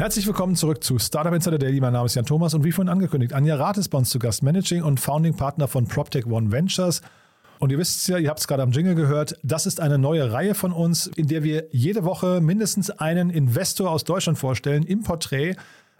Herzlich willkommen zurück zu Startup Insider Daily. Mein Name ist Jan Thomas und wie vorhin angekündigt, Anja Rath ist bei uns zu Gast, Managing und Founding Partner von PropTech One Ventures. Und ihr wisst ja, ihr habt es gerade am Jingle gehört, das ist eine neue Reihe von uns, in der wir jede Woche mindestens einen Investor aus Deutschland vorstellen im Porträt.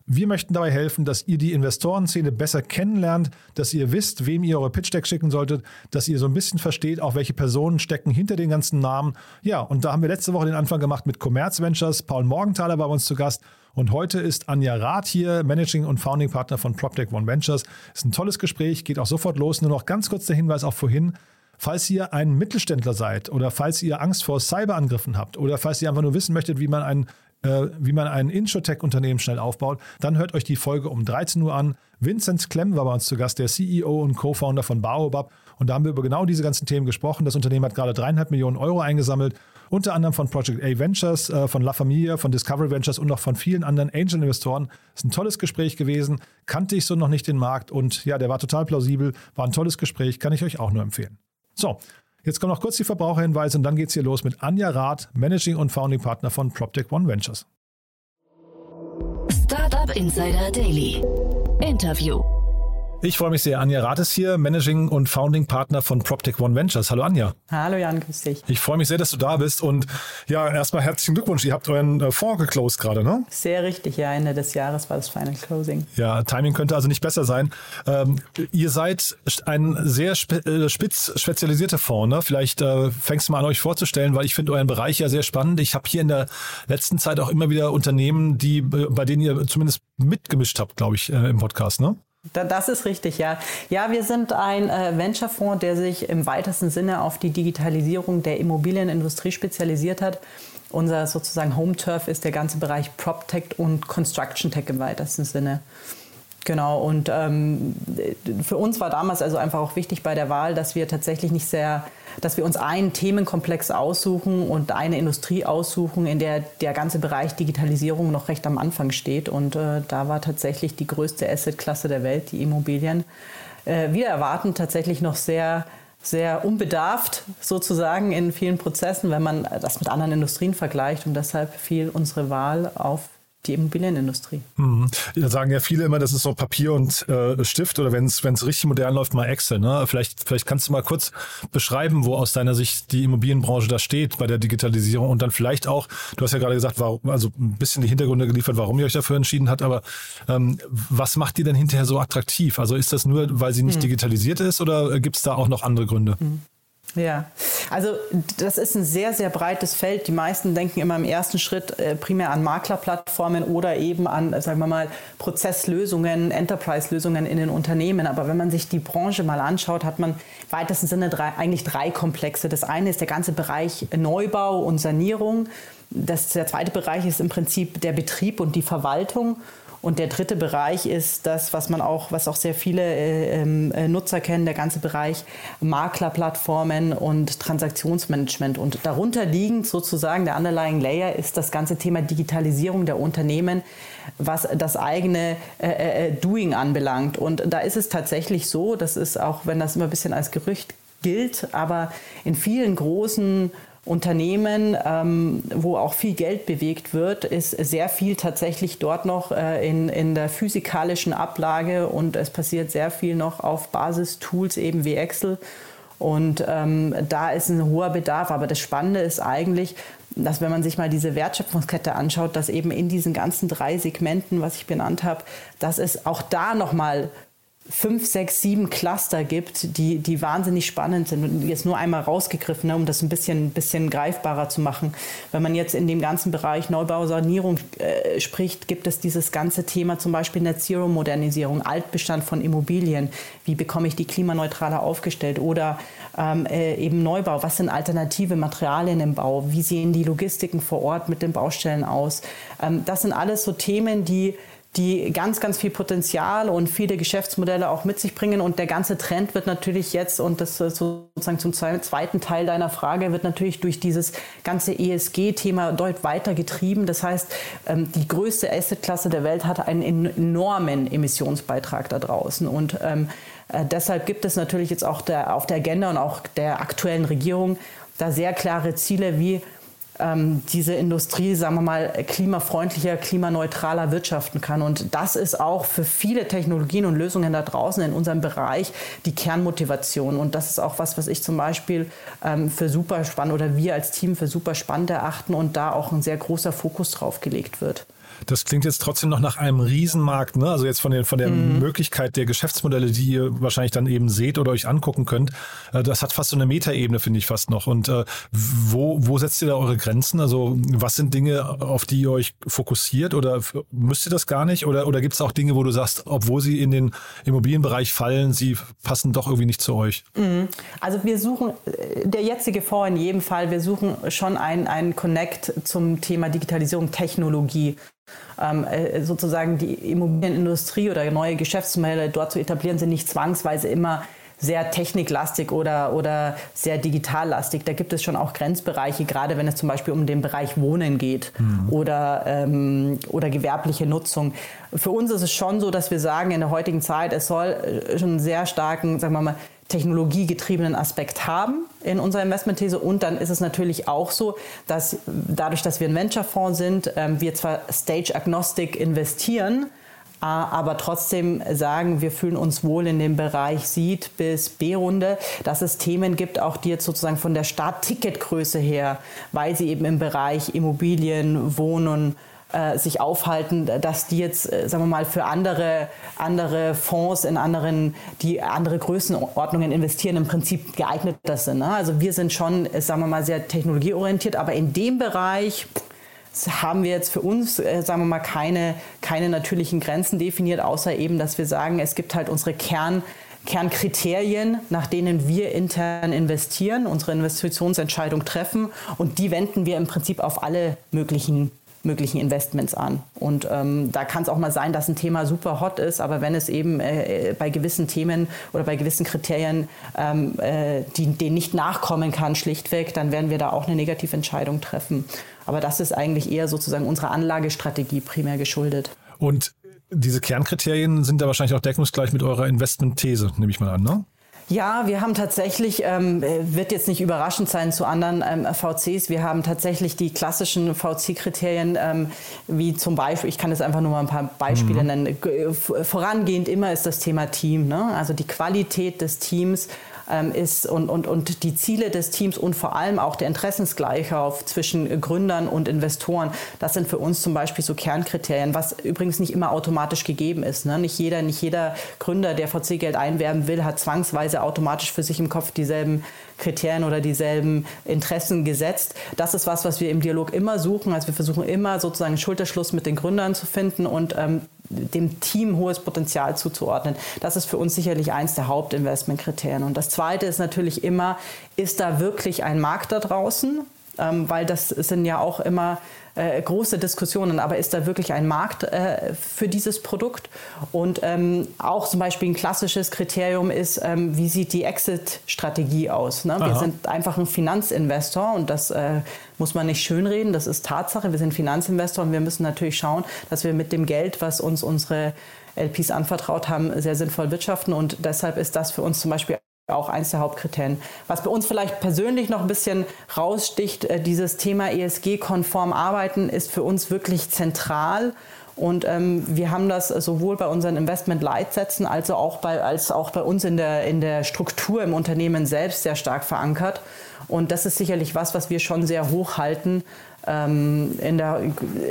Wir möchten dabei helfen, dass ihr die Investorenszene besser kennenlernt, dass ihr wisst, wem ihr eure Pitch Deck schicken solltet, dass ihr so ein bisschen versteht, auch welche Personen stecken hinter den ganzen Namen. Ja, und da haben wir letzte Woche den Anfang gemacht mit Commerz Ventures. Paul Morgenthaler war bei uns zu Gast. Und heute ist Anja Rath hier, Managing und Founding Partner von PropTech One Ventures. Ist ein tolles Gespräch, geht auch sofort los. Nur noch ganz kurz der Hinweis auch vorhin. Falls ihr ein Mittelständler seid oder falls ihr Angst vor Cyberangriffen habt oder falls ihr einfach nur wissen möchtet, wie man ein äh, wie man ein Introtech-Unternehmen schnell aufbaut, dann hört euch die Folge um 13 Uhr an. Vincent Klemm war bei uns zu Gast, der CEO und Co-Founder von Baobab. Und da haben wir über genau diese ganzen Themen gesprochen. Das Unternehmen hat gerade dreieinhalb Millionen Euro eingesammelt, unter anderem von Project A Ventures, äh, von La Familia, von Discovery Ventures und noch von vielen anderen Angel-Investoren. Ist ein tolles Gespräch gewesen. Kannte ich so noch nicht den Markt und ja, der war total plausibel. War ein tolles Gespräch, kann ich euch auch nur empfehlen. So, Jetzt kommen noch kurz die Verbraucherhinweise und dann geht es hier los mit Anja Rath, Managing und Founding Partner von PropTech One Ventures. Startup Insider Daily. Interview. Ich freue mich sehr. Anja Rath ist hier, Managing und Founding Partner von PropTech One Ventures. Hallo Anja. Hallo Jan, grüß dich. Ich freue mich sehr, dass du da bist und ja, erstmal herzlichen Glückwunsch. Ihr habt euren äh, Fonds geclosed gerade, ne? Sehr richtig, ja, Ende des Jahres war das Final Closing. Ja, Timing könnte also nicht besser sein. Ähm, ihr seid ein sehr spe äh, spitz spezialisierter Fonds, ne? Vielleicht äh, fängst du mal an, euch vorzustellen, weil ich finde euren Bereich ja sehr spannend. Ich habe hier in der letzten Zeit auch immer wieder Unternehmen, die, äh, bei denen ihr zumindest mitgemischt habt, glaube ich, äh, im Podcast, ne? Das ist richtig, ja. Ja, wir sind ein äh, Venture-Fonds, der sich im weitesten Sinne auf die Digitalisierung der Immobilienindustrie spezialisiert hat. Unser sozusagen Home-Turf ist der ganze Bereich PropTech und Construction Tech im weitesten Sinne. Genau, und ähm, für uns war damals also einfach auch wichtig bei der Wahl, dass wir tatsächlich nicht sehr, dass wir uns einen Themenkomplex aussuchen und eine Industrie aussuchen, in der der ganze Bereich Digitalisierung noch recht am Anfang steht. Und äh, da war tatsächlich die größte Assetklasse der Welt, die Immobilien. Äh, wir erwarten tatsächlich noch sehr sehr unbedarft sozusagen in vielen Prozessen, wenn man das mit anderen Industrien vergleicht. Und deshalb fiel unsere Wahl auf die Immobilienindustrie. Mhm. Da sagen ja viele immer, das ist so Papier und äh, Stift oder wenn es richtig modern läuft, mal Excel. Ne? Vielleicht, vielleicht kannst du mal kurz beschreiben, wo aus deiner Sicht die Immobilienbranche da steht bei der Digitalisierung und dann vielleicht auch, du hast ja gerade gesagt, warum, also ein bisschen die Hintergründe geliefert, warum ihr euch dafür entschieden habt, aber ähm, was macht die denn hinterher so attraktiv? Also ist das nur, weil sie nicht mhm. digitalisiert ist oder gibt es da auch noch andere Gründe? Mhm. Ja, also das ist ein sehr, sehr breites Feld. Die meisten denken immer im ersten Schritt äh, primär an Maklerplattformen oder eben an, sagen wir mal, Prozesslösungen, Enterprise-Lösungen in den Unternehmen. Aber wenn man sich die Branche mal anschaut, hat man im weitesten Sinne drei, eigentlich drei Komplexe. Das eine ist der ganze Bereich Neubau und Sanierung. Das, der zweite Bereich ist im Prinzip der Betrieb und die Verwaltung. Und der dritte Bereich ist das, was man auch, was auch sehr viele äh, ähm, äh, Nutzer kennen, der ganze Bereich Maklerplattformen und Transaktionsmanagement. Und darunter liegend sozusagen der underlying Layer ist das ganze Thema Digitalisierung der Unternehmen, was das eigene äh, äh, äh, Doing anbelangt. Und da ist es tatsächlich so, das ist auch, wenn das immer ein bisschen als Gerücht gilt, aber in vielen großen Unternehmen, ähm, wo auch viel Geld bewegt wird, ist sehr viel tatsächlich dort noch äh, in, in der physikalischen Ablage und es passiert sehr viel noch auf Basistools eben wie Excel. Und ähm, da ist ein hoher Bedarf. Aber das Spannende ist eigentlich, dass wenn man sich mal diese Wertschöpfungskette anschaut, dass eben in diesen ganzen drei Segmenten, was ich benannt habe, dass es auch da nochmal fünf, sechs, sieben Cluster gibt, die, die wahnsinnig spannend sind. Und jetzt nur einmal rausgegriffen, ne, um das ein bisschen, bisschen greifbarer zu machen. Wenn man jetzt in dem ganzen Bereich Neubau, Sanierung äh, spricht, gibt es dieses ganze Thema zum Beispiel Net Zero Modernisierung, Altbestand von Immobilien. Wie bekomme ich die klimaneutraler aufgestellt? Oder ähm, äh, eben Neubau. Was sind alternative Materialien im Bau? Wie sehen die Logistiken vor Ort mit den Baustellen aus? Ähm, das sind alles so Themen, die die ganz, ganz viel Potenzial und viele Geschäftsmodelle auch mit sich bringen. Und der ganze Trend wird natürlich jetzt, und das sozusagen zum zweiten Teil deiner Frage, wird natürlich durch dieses ganze ESG-Thema deutlich weiter getrieben. Das heißt, ähm, die größte Assetklasse der Welt hat einen enormen Emissionsbeitrag da draußen. Und ähm, äh, deshalb gibt es natürlich jetzt auch der, auf der Agenda und auch der aktuellen Regierung da sehr klare Ziele, wie ähm, diese Industrie, sagen wir mal, klimafreundlicher, klimaneutraler wirtschaften kann. Und das ist auch für viele Technologien und Lösungen da draußen in unserem Bereich die Kernmotivation. Und das ist auch was, was ich zum Beispiel ähm, für super spannend oder wir als Team für super spannend erachten und da auch ein sehr großer Fokus drauf gelegt wird. Das klingt jetzt trotzdem noch nach einem Riesenmarkt, ne? Also jetzt von, den, von der mhm. Möglichkeit der Geschäftsmodelle, die ihr wahrscheinlich dann eben seht oder euch angucken könnt. Äh, das hat fast so eine Metaebene, finde ich fast noch. Und äh, wo, wo setzt ihr da eure Grenzen? Also was sind Dinge, auf die ihr euch fokussiert oder müsst ihr das gar nicht? Oder, oder gibt es auch Dinge, wo du sagst, obwohl sie in den Immobilienbereich fallen, sie passen doch irgendwie nicht zu euch? Mhm. Also wir suchen, äh, der jetzige Fonds in jedem Fall, wir suchen schon einen Connect zum Thema Digitalisierung, Technologie ähm, äh, sozusagen die Immobilienindustrie oder neue Geschäftsmodelle dort zu etablieren, sind nicht zwangsweise immer sehr techniklastig oder, oder sehr digitallastig. Da gibt es schon auch Grenzbereiche, gerade wenn es zum Beispiel um den Bereich Wohnen geht mhm. oder, ähm, oder gewerbliche Nutzung. Für uns ist es schon so, dass wir sagen, in der heutigen Zeit, es soll äh, schon einen sehr starken, sagen wir mal, technologiegetriebenen Aspekt haben in unserer Investmentthese. Und dann ist es natürlich auch so, dass dadurch, dass wir ein Venture-Fonds sind, ähm, wir zwar stage-agnostic investieren, aber trotzdem sagen, wir fühlen uns wohl in dem Bereich Seed bis B-Runde, dass es Themen gibt, auch die jetzt sozusagen von der Startticketgröße her, weil sie eben im Bereich Immobilien, Wohnen, äh, sich aufhalten, dass die jetzt, äh, sagen wir mal, für andere, andere Fonds in anderen, die andere Größenordnungen investieren, im Prinzip geeigneter sind. Ne? Also wir sind schon, sagen wir mal, sehr technologieorientiert, aber in dem Bereich haben wir jetzt für uns, äh, sagen wir mal, keine, keine natürlichen Grenzen definiert, außer eben, dass wir sagen, es gibt halt unsere Kern, Kernkriterien, nach denen wir intern investieren, unsere Investitionsentscheidung treffen und die wenden wir im Prinzip auf alle möglichen möglichen Investments an. Und ähm, da kann es auch mal sein, dass ein Thema super hot ist, aber wenn es eben äh, bei gewissen Themen oder bei gewissen Kriterien ähm, äh, die, denen nicht nachkommen kann, schlichtweg, dann werden wir da auch eine Negativentscheidung treffen. Aber das ist eigentlich eher sozusagen unserer Anlagestrategie primär geschuldet. Und diese Kernkriterien sind da wahrscheinlich auch deckungsgleich mit eurer Investmentthese, nehme ich mal an, ne? Ja, wir haben tatsächlich, ähm, wird jetzt nicht überraschend sein zu anderen ähm, VCs, wir haben tatsächlich die klassischen VC-Kriterien, ähm, wie zum Beispiel, ich kann jetzt einfach nur mal ein paar Beispiele mhm. nennen. Vorangehend immer ist das Thema Team, ne? also die Qualität des Teams ähm, ist und, und, und die Ziele des Teams und vor allem auch der Interessensgleichheit zwischen Gründern und Investoren, das sind für uns zum Beispiel so Kernkriterien, was übrigens nicht immer automatisch gegeben ist. Ne? Nicht, jeder, nicht jeder Gründer, der VC-Geld einwerben will, hat zwangsweise automatisch für sich im Kopf dieselben Kriterien oder dieselben Interessen gesetzt. Das ist was, was wir im Dialog immer suchen. Also wir versuchen immer sozusagen Schulterschluss mit den Gründern zu finden und ähm, dem Team hohes Potenzial zuzuordnen. Das ist für uns sicherlich eins der Hauptinvestmentkriterien. Und das Zweite ist natürlich immer, ist da wirklich ein Markt da draußen? Ähm, weil das sind ja auch immer äh, große Diskussionen, aber ist da wirklich ein Markt äh, für dieses Produkt? Und ähm, auch zum Beispiel ein klassisches Kriterium ist, ähm, wie sieht die Exit-Strategie aus? Ne? Wir sind einfach ein Finanzinvestor und das äh, muss man nicht schönreden, das ist Tatsache. Wir sind Finanzinvestor und wir müssen natürlich schauen, dass wir mit dem Geld, was uns unsere LPs anvertraut haben, sehr sinnvoll wirtschaften. Und deshalb ist das für uns zum Beispiel auch eins der Hauptkriterien. Was bei uns vielleicht persönlich noch ein bisschen raussticht, äh, dieses Thema ESG-konform arbeiten ist für uns wirklich zentral. Und ähm, wir haben das sowohl bei unseren Investment-Leitsätzen als auch bei, als auch bei uns in der, in der Struktur im Unternehmen selbst sehr stark verankert. Und das ist sicherlich was, was wir schon sehr hoch halten. Ähm, in, der,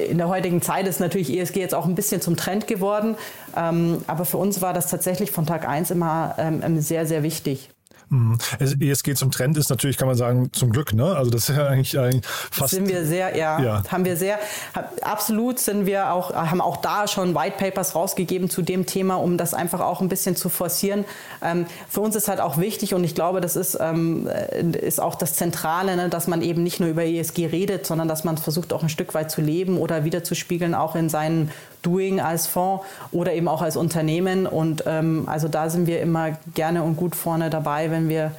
in der heutigen Zeit ist natürlich ESG jetzt auch ein bisschen zum Trend geworden. Ähm, aber für uns war das tatsächlich von Tag 1 immer ähm, sehr, sehr wichtig. Mhm. ESG zum Trend ist natürlich, kann man sagen, zum Glück, ne? Also das ist ja eigentlich, eigentlich fast. Sind wir sehr, ja, ja, haben wir sehr, absolut sind wir auch, haben auch da schon White Papers rausgegeben zu dem Thema, um das einfach auch ein bisschen zu forcieren. Ähm, für uns ist halt auch wichtig und ich glaube, das ist, ähm, ist auch das Zentrale, ne? dass man eben nicht nur über ESG redet, sondern dass man versucht auch ein Stück weit zu leben oder wiederzuspiegeln, auch in seinen Doing als Fonds oder eben auch als Unternehmen. Und ähm, also da sind wir immer gerne und gut vorne dabei, wenn wir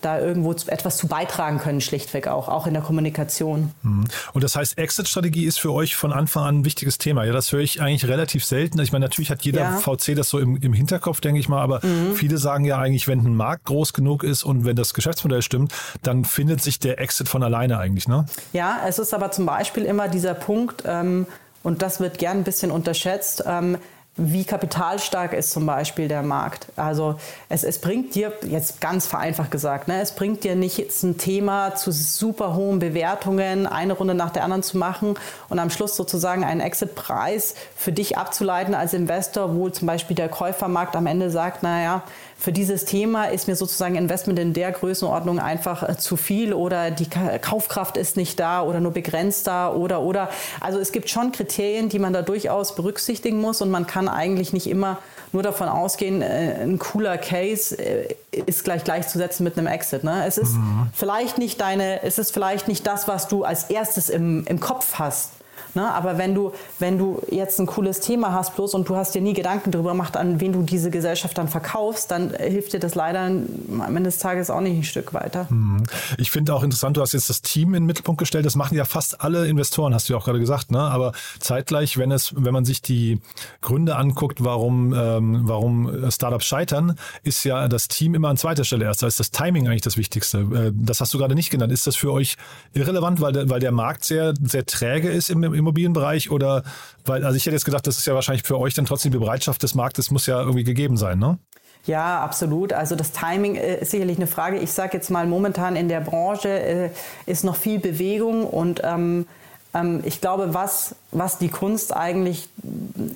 da irgendwo etwas zu beitragen können, schlichtweg auch, auch in der Kommunikation. Mhm. Und das heißt, Exit-Strategie ist für euch von Anfang an ein wichtiges Thema. Ja, das höre ich eigentlich relativ selten. Ich meine, natürlich hat jeder ja. VC das so im, im Hinterkopf, denke ich mal, aber mhm. viele sagen ja eigentlich, wenn ein Markt groß genug ist und wenn das Geschäftsmodell stimmt, dann findet sich der Exit von alleine eigentlich, ne? Ja, es ist aber zum Beispiel immer dieser Punkt, ähm, und das wird gern ein bisschen unterschätzt, ähm, wie kapitalstark ist zum Beispiel der Markt. Also es, es bringt dir, jetzt ganz vereinfacht gesagt, ne, es bringt dir nicht jetzt ein Thema zu super hohen Bewertungen, eine Runde nach der anderen zu machen und am Schluss sozusagen einen Exit-Preis für dich abzuleiten als Investor, wo zum Beispiel der Käufermarkt am Ende sagt, naja, für dieses Thema ist mir sozusagen Investment in der Größenordnung einfach äh, zu viel oder die Kaufkraft ist nicht da oder nur begrenzt da oder oder. Also es gibt schon Kriterien, die man da durchaus berücksichtigen muss und man kann eigentlich nicht immer nur davon ausgehen, äh, ein cooler Case äh, ist gleich gleichzusetzen mit einem Exit. Ne? Es ist mhm. vielleicht nicht deine, es ist vielleicht nicht das, was du als erstes im, im Kopf hast. Ne? Aber wenn du, wenn du jetzt ein cooles Thema hast bloß und du hast dir nie Gedanken darüber gemacht, an wen du diese Gesellschaft dann verkaufst, dann hilft dir das leider am Ende des Tages auch nicht ein Stück weiter. Mhm. Ich finde auch interessant, du hast jetzt das Team in den Mittelpunkt gestellt. Das machen ja fast alle Investoren, hast du ja auch gerade gesagt. Ne? Aber zeitgleich, wenn es, wenn man sich die Gründe anguckt, warum, ähm, warum Startups scheitern, ist ja das Team immer an zweiter Stelle erst. Da ist das Timing eigentlich das Wichtigste. Äh, das hast du gerade nicht genannt. Ist das für euch irrelevant, weil der, weil der Markt sehr, sehr träge ist im, im Immobilienbereich oder weil, also ich hätte jetzt gedacht, das ist ja wahrscheinlich für euch dann trotzdem die Bereitschaft des Marktes muss ja irgendwie gegeben sein, ne? Ja, absolut. Also das Timing äh, ist sicherlich eine Frage. Ich sage jetzt mal, momentan in der Branche äh, ist noch viel Bewegung und ähm, ähm, ich glaube, was, was die Kunst eigentlich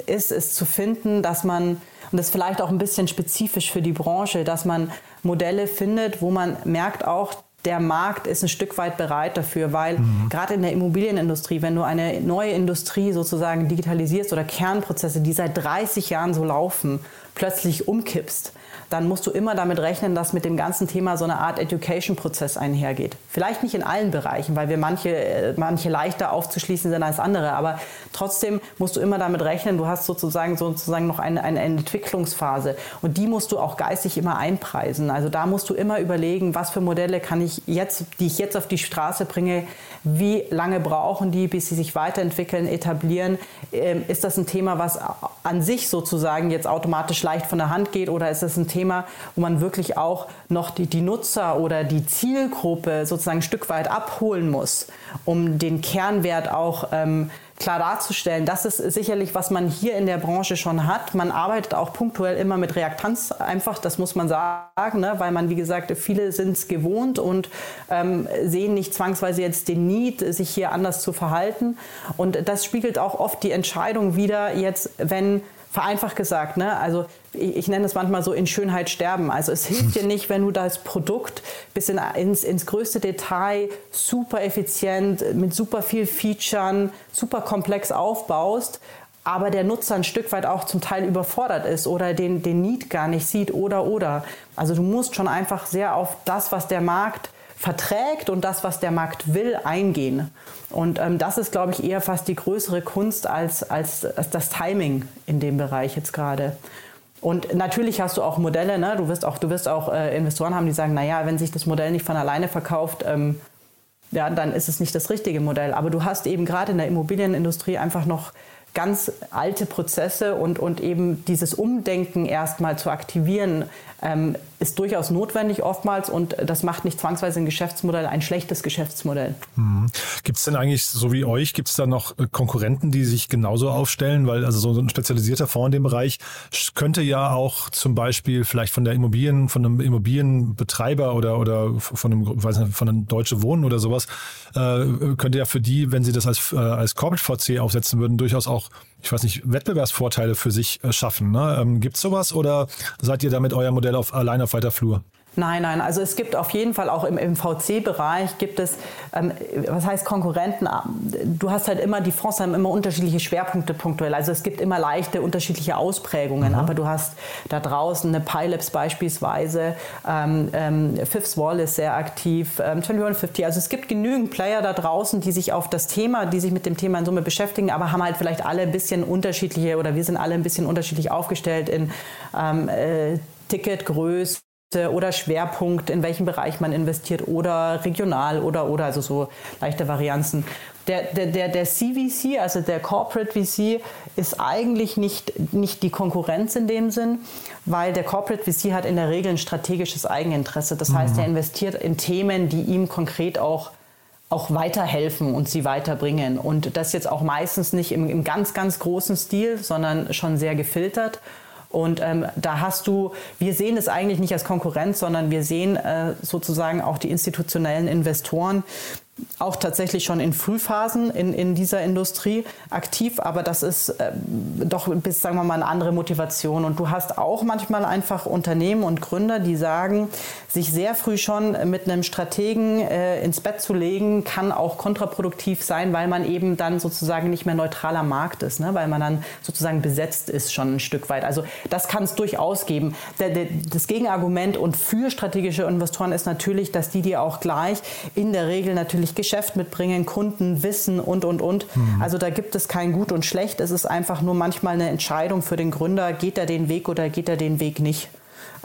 ist, ist zu finden, dass man, und das ist vielleicht auch ein bisschen spezifisch für die Branche, dass man Modelle findet, wo man merkt auch, der Markt ist ein Stück weit bereit dafür, weil mhm. gerade in der Immobilienindustrie, wenn du eine neue Industrie sozusagen digitalisierst oder Kernprozesse, die seit 30 Jahren so laufen, plötzlich umkippst, dann musst du immer damit rechnen, dass mit dem ganzen Thema so eine Art Education-Prozess einhergeht. Vielleicht nicht in allen Bereichen, weil wir manche, äh, manche leichter aufzuschließen sind als andere, aber trotzdem musst du immer damit rechnen, du hast sozusagen, sozusagen noch eine, eine Entwicklungsphase und die musst du auch geistig immer einpreisen. Also da musst du immer überlegen, was für Modelle kann ich jetzt, die ich jetzt auf die Straße bringe, wie lange brauchen die, bis sie sich weiterentwickeln, etablieren? Ähm, ist das ein Thema, was an sich sozusagen jetzt automatisch leicht von der Hand geht oder ist das ein Thema, wo man wirklich auch noch die, die Nutzer oder die Zielgruppe sozusagen ein Stück weit abholen muss, um den Kernwert auch ähm, klar darzustellen. Das ist sicherlich, was man hier in der Branche schon hat. Man arbeitet auch punktuell immer mit Reaktanz einfach, das muss man sagen, ne? weil man, wie gesagt, viele sind es gewohnt und ähm, sehen nicht zwangsweise jetzt den Need, sich hier anders zu verhalten. Und das spiegelt auch oft die Entscheidung wieder jetzt, wenn vereinfacht gesagt, ne? also ich, ich, nenne es manchmal so in Schönheit sterben. Also es hilft dir nicht, wenn du das Produkt bis in, ins, ins größte Detail super effizient, mit super viel Featuren, super komplex aufbaust, aber der Nutzer ein Stück weit auch zum Teil überfordert ist oder den, den Need gar nicht sieht oder oder. Also du musst schon einfach sehr auf das, was der Markt verträgt und das, was der Markt will, eingehen. Und ähm, das ist, glaube ich, eher fast die größere Kunst als, als, als das Timing in dem Bereich jetzt gerade. Und natürlich hast du auch Modelle, ne? du wirst auch, du wirst auch äh, Investoren haben, die sagen, naja, wenn sich das Modell nicht von alleine verkauft, ähm, ja, dann ist es nicht das richtige Modell. Aber du hast eben gerade in der Immobilienindustrie einfach noch ganz alte Prozesse und, und eben dieses Umdenken erstmal zu aktivieren, ähm, ist durchaus notwendig oftmals und das macht nicht zwangsweise ein Geschäftsmodell ein schlechtes Geschäftsmodell. Mhm. Gibt es denn eigentlich, so wie euch, gibt es da noch äh, Konkurrenten, die sich genauso aufstellen? Weil also so ein spezialisierter Fonds in dem Bereich könnte ja auch zum Beispiel vielleicht von der Immobilien, von einem Immobilienbetreiber oder, oder von einem, weiß nicht, von einem Deutsche Wohnen oder sowas, äh, könnte ja für die, wenn sie das als, äh, als Corporate VC aufsetzen würden, durchaus auch ich weiß nicht, Wettbewerbsvorteile für sich äh, schaffen. Ne? Ähm, Gibt es sowas oder seid ihr damit euer Modell auf, allein auf weiter Flur? Nein, nein, also es gibt auf jeden Fall auch im, im VC-Bereich gibt es, ähm, was heißt Konkurrenten? Du hast halt immer, die Fonds haben immer unterschiedliche Schwerpunkte punktuell. Also es gibt immer leichte unterschiedliche Ausprägungen, mhm. aber du hast da draußen eine Pilops beispielsweise, ähm, ähm, Fifth Wall ist sehr aktiv, ähm, 2150. Also es gibt genügend Player da draußen, die sich auf das Thema, die sich mit dem Thema in Summe beschäftigen, aber haben halt vielleicht alle ein bisschen unterschiedliche oder wir sind alle ein bisschen unterschiedlich aufgestellt in ähm, äh, Ticketgröße oder Schwerpunkt, in welchem Bereich man investiert oder regional oder oder also so leichte Varianzen. Der, der, der, der CVC, also der Corporate VC, ist eigentlich nicht, nicht die Konkurrenz in dem Sinn, weil der Corporate VC hat in der Regel ein strategisches Eigeninteresse. Das heißt, er mhm. investiert in Themen, die ihm konkret auch auch weiterhelfen und sie weiterbringen. Und das jetzt auch meistens nicht im, im ganz, ganz großen Stil, sondern schon sehr gefiltert. Und ähm, da hast du, wir sehen es eigentlich nicht als Konkurrenz, sondern wir sehen äh, sozusagen auch die institutionellen Investoren, auch tatsächlich schon in Frühphasen in, in dieser Industrie aktiv, aber das ist äh, doch bis, sagen wir mal, eine andere Motivation. Und du hast auch manchmal einfach Unternehmen und Gründer, die sagen, sich sehr früh schon mit einem Strategen äh, ins Bett zu legen, kann auch kontraproduktiv sein, weil man eben dann sozusagen nicht mehr neutraler Markt ist, ne? weil man dann sozusagen besetzt ist schon ein Stück weit. Also das kann es durchaus geben. Der, der, das Gegenargument und für strategische Investoren ist natürlich, dass die dir auch gleich in der Regel natürlich natürlich Geschäft mitbringen, Kunden, Wissen und, und, und. Mhm. Also da gibt es kein Gut und Schlecht. Es ist einfach nur manchmal eine Entscheidung für den Gründer, geht er den Weg oder geht er den Weg nicht.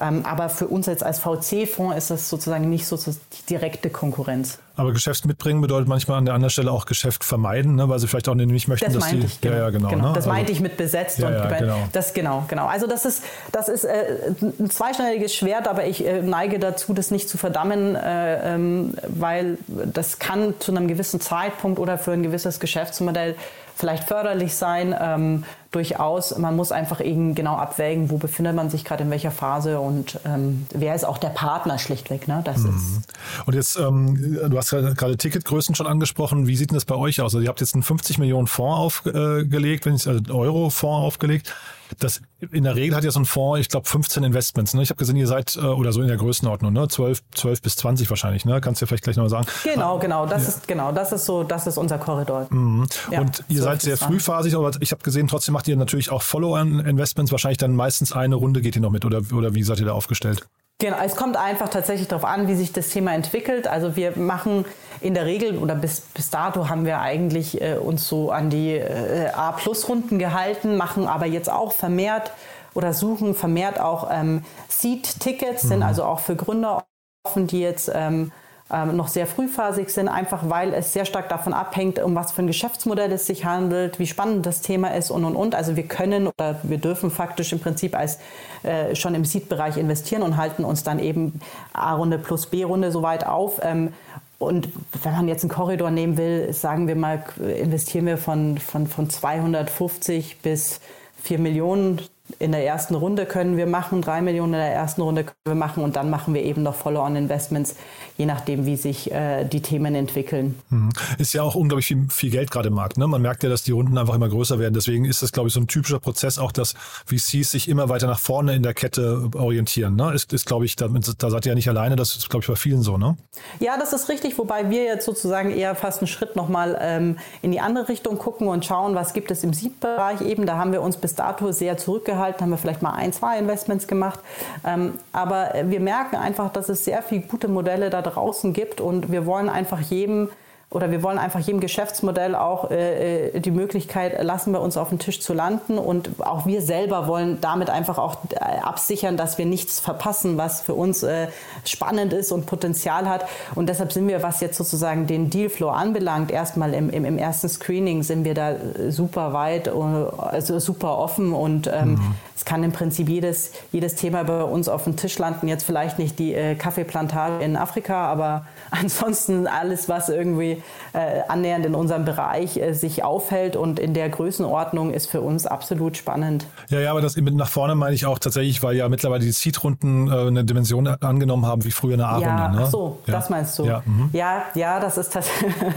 Ähm, aber für uns jetzt als VC-Fonds ist das sozusagen nicht so die direkte Konkurrenz. Aber Geschäft mitbringen bedeutet manchmal an der anderen Stelle auch Geschäft vermeiden, ne? weil sie vielleicht auch nicht möchten, das dass sie. Ich, genau. Ja, ja, genau. genau. Ne? Das meinte also, ich mit besetzt ja, und ja, genau. das genau, genau. Also das ist, das ist äh, ein zweischneidiges Schwert, aber ich äh, neige dazu, das nicht zu verdammen, äh, ähm, weil das kann zu einem gewissen Zeitpunkt oder für ein gewisses Geschäftsmodell vielleicht förderlich sein. Ähm, durchaus, man muss einfach eben genau abwägen, wo befindet man sich gerade in welcher Phase und ähm, wer ist auch der Partner schlichtweg. Ne? Das mhm. ist und jetzt, ähm, du hast gerade Ticketgrößen schon angesprochen. Wie sieht denn das bei euch aus? Also ihr habt jetzt einen 50 Millionen Fonds aufgelegt, wenn ich also Euro-Fonds aufgelegt das in der Regel hat ja so ein Fonds, ich glaube, 15 Investments. Ne? Ich habe gesehen, ihr seid äh, oder so in der Größenordnung, ne? 12, 12 bis 20 wahrscheinlich. Ne? Kannst du ja vielleicht gleich noch sagen. Genau, genau. Das ja. ist genau, das ist so, das ist unser Korridor. Mhm. Ja, und ihr seid sehr frühphasig, aber ich habe gesehen, trotzdem macht ihr natürlich auch Follow-on-Investments. Wahrscheinlich dann meistens eine Runde geht ihr noch mit oder, oder wie seid ihr da aufgestellt? Genau, es kommt einfach tatsächlich darauf an, wie sich das Thema entwickelt. Also wir machen in der Regel oder bis, bis dato haben wir eigentlich äh, uns so an die äh, A-Plus-Runden gehalten, machen aber jetzt auch vermehrt oder suchen vermehrt auch ähm, Seed-Tickets, mhm. sind also auch für Gründer offen, die jetzt ähm, ähm, noch sehr frühphasig sind, einfach weil es sehr stark davon abhängt, um was für ein Geschäftsmodell es sich handelt, wie spannend das Thema ist und und und. Also wir können oder wir dürfen faktisch im Prinzip als äh, schon im Seed-Bereich investieren und halten uns dann eben A-Runde plus B-Runde so weit auf. Ähm, und wenn man jetzt einen Korridor nehmen will, sagen wir mal, investieren wir von, von, von 250 bis 4 Millionen in der ersten Runde können wir machen, drei Millionen in der ersten Runde können wir machen und dann machen wir eben noch Follow-on-Investments, je nachdem, wie sich äh, die Themen entwickeln. Mhm. Ist ja auch unglaublich viel, viel Geld gerade im Markt. Ne? Man merkt ja, dass die Runden einfach immer größer werden. Deswegen ist das, glaube ich, so ein typischer Prozess auch, dass VCs sich immer weiter nach vorne in der Kette orientieren. Ne? Ist, ist glaube ich, da, da seid ihr ja nicht alleine, das ist, glaube ich, bei vielen so, ne? Ja, das ist richtig, wobei wir jetzt sozusagen eher fast einen Schritt nochmal ähm, in die andere Richtung gucken und schauen, was gibt es im Seed-Bereich eben. Da haben wir uns bis dato sehr zurückgehalten, haben wir vielleicht mal ein, zwei Investments gemacht. Ähm, aber wir merken einfach, dass es sehr viele gute Modelle da draußen gibt und wir wollen einfach jedem oder wir wollen einfach jedem Geschäftsmodell auch äh, äh, die Möglichkeit lassen, bei uns auf den Tisch zu landen. Und auch wir selber wollen damit einfach auch äh, absichern, dass wir nichts verpassen, was für uns äh, spannend ist und Potenzial hat. Und deshalb sind wir, was jetzt sozusagen den Dealflow anbelangt, erstmal im, im, im ersten Screening sind wir da äh, super weit, also super offen und ähm, mhm. es kann im Prinzip jedes, jedes Thema bei uns auf den Tisch landen. Jetzt vielleicht nicht die äh, Kaffeeplantage in Afrika, aber ansonsten alles, was irgendwie äh, annähernd in unserem Bereich äh, sich aufhält und in der Größenordnung ist für uns absolut spannend. Ja, ja, aber das mit nach vorne meine ich auch tatsächlich, weil ja mittlerweile die Seed-Runden äh, eine Dimension angenommen haben wie früher eine A-Runde. Ja, ne? ach so, ja. das meinst du. Ja, mhm. ja, ja, das ist, das,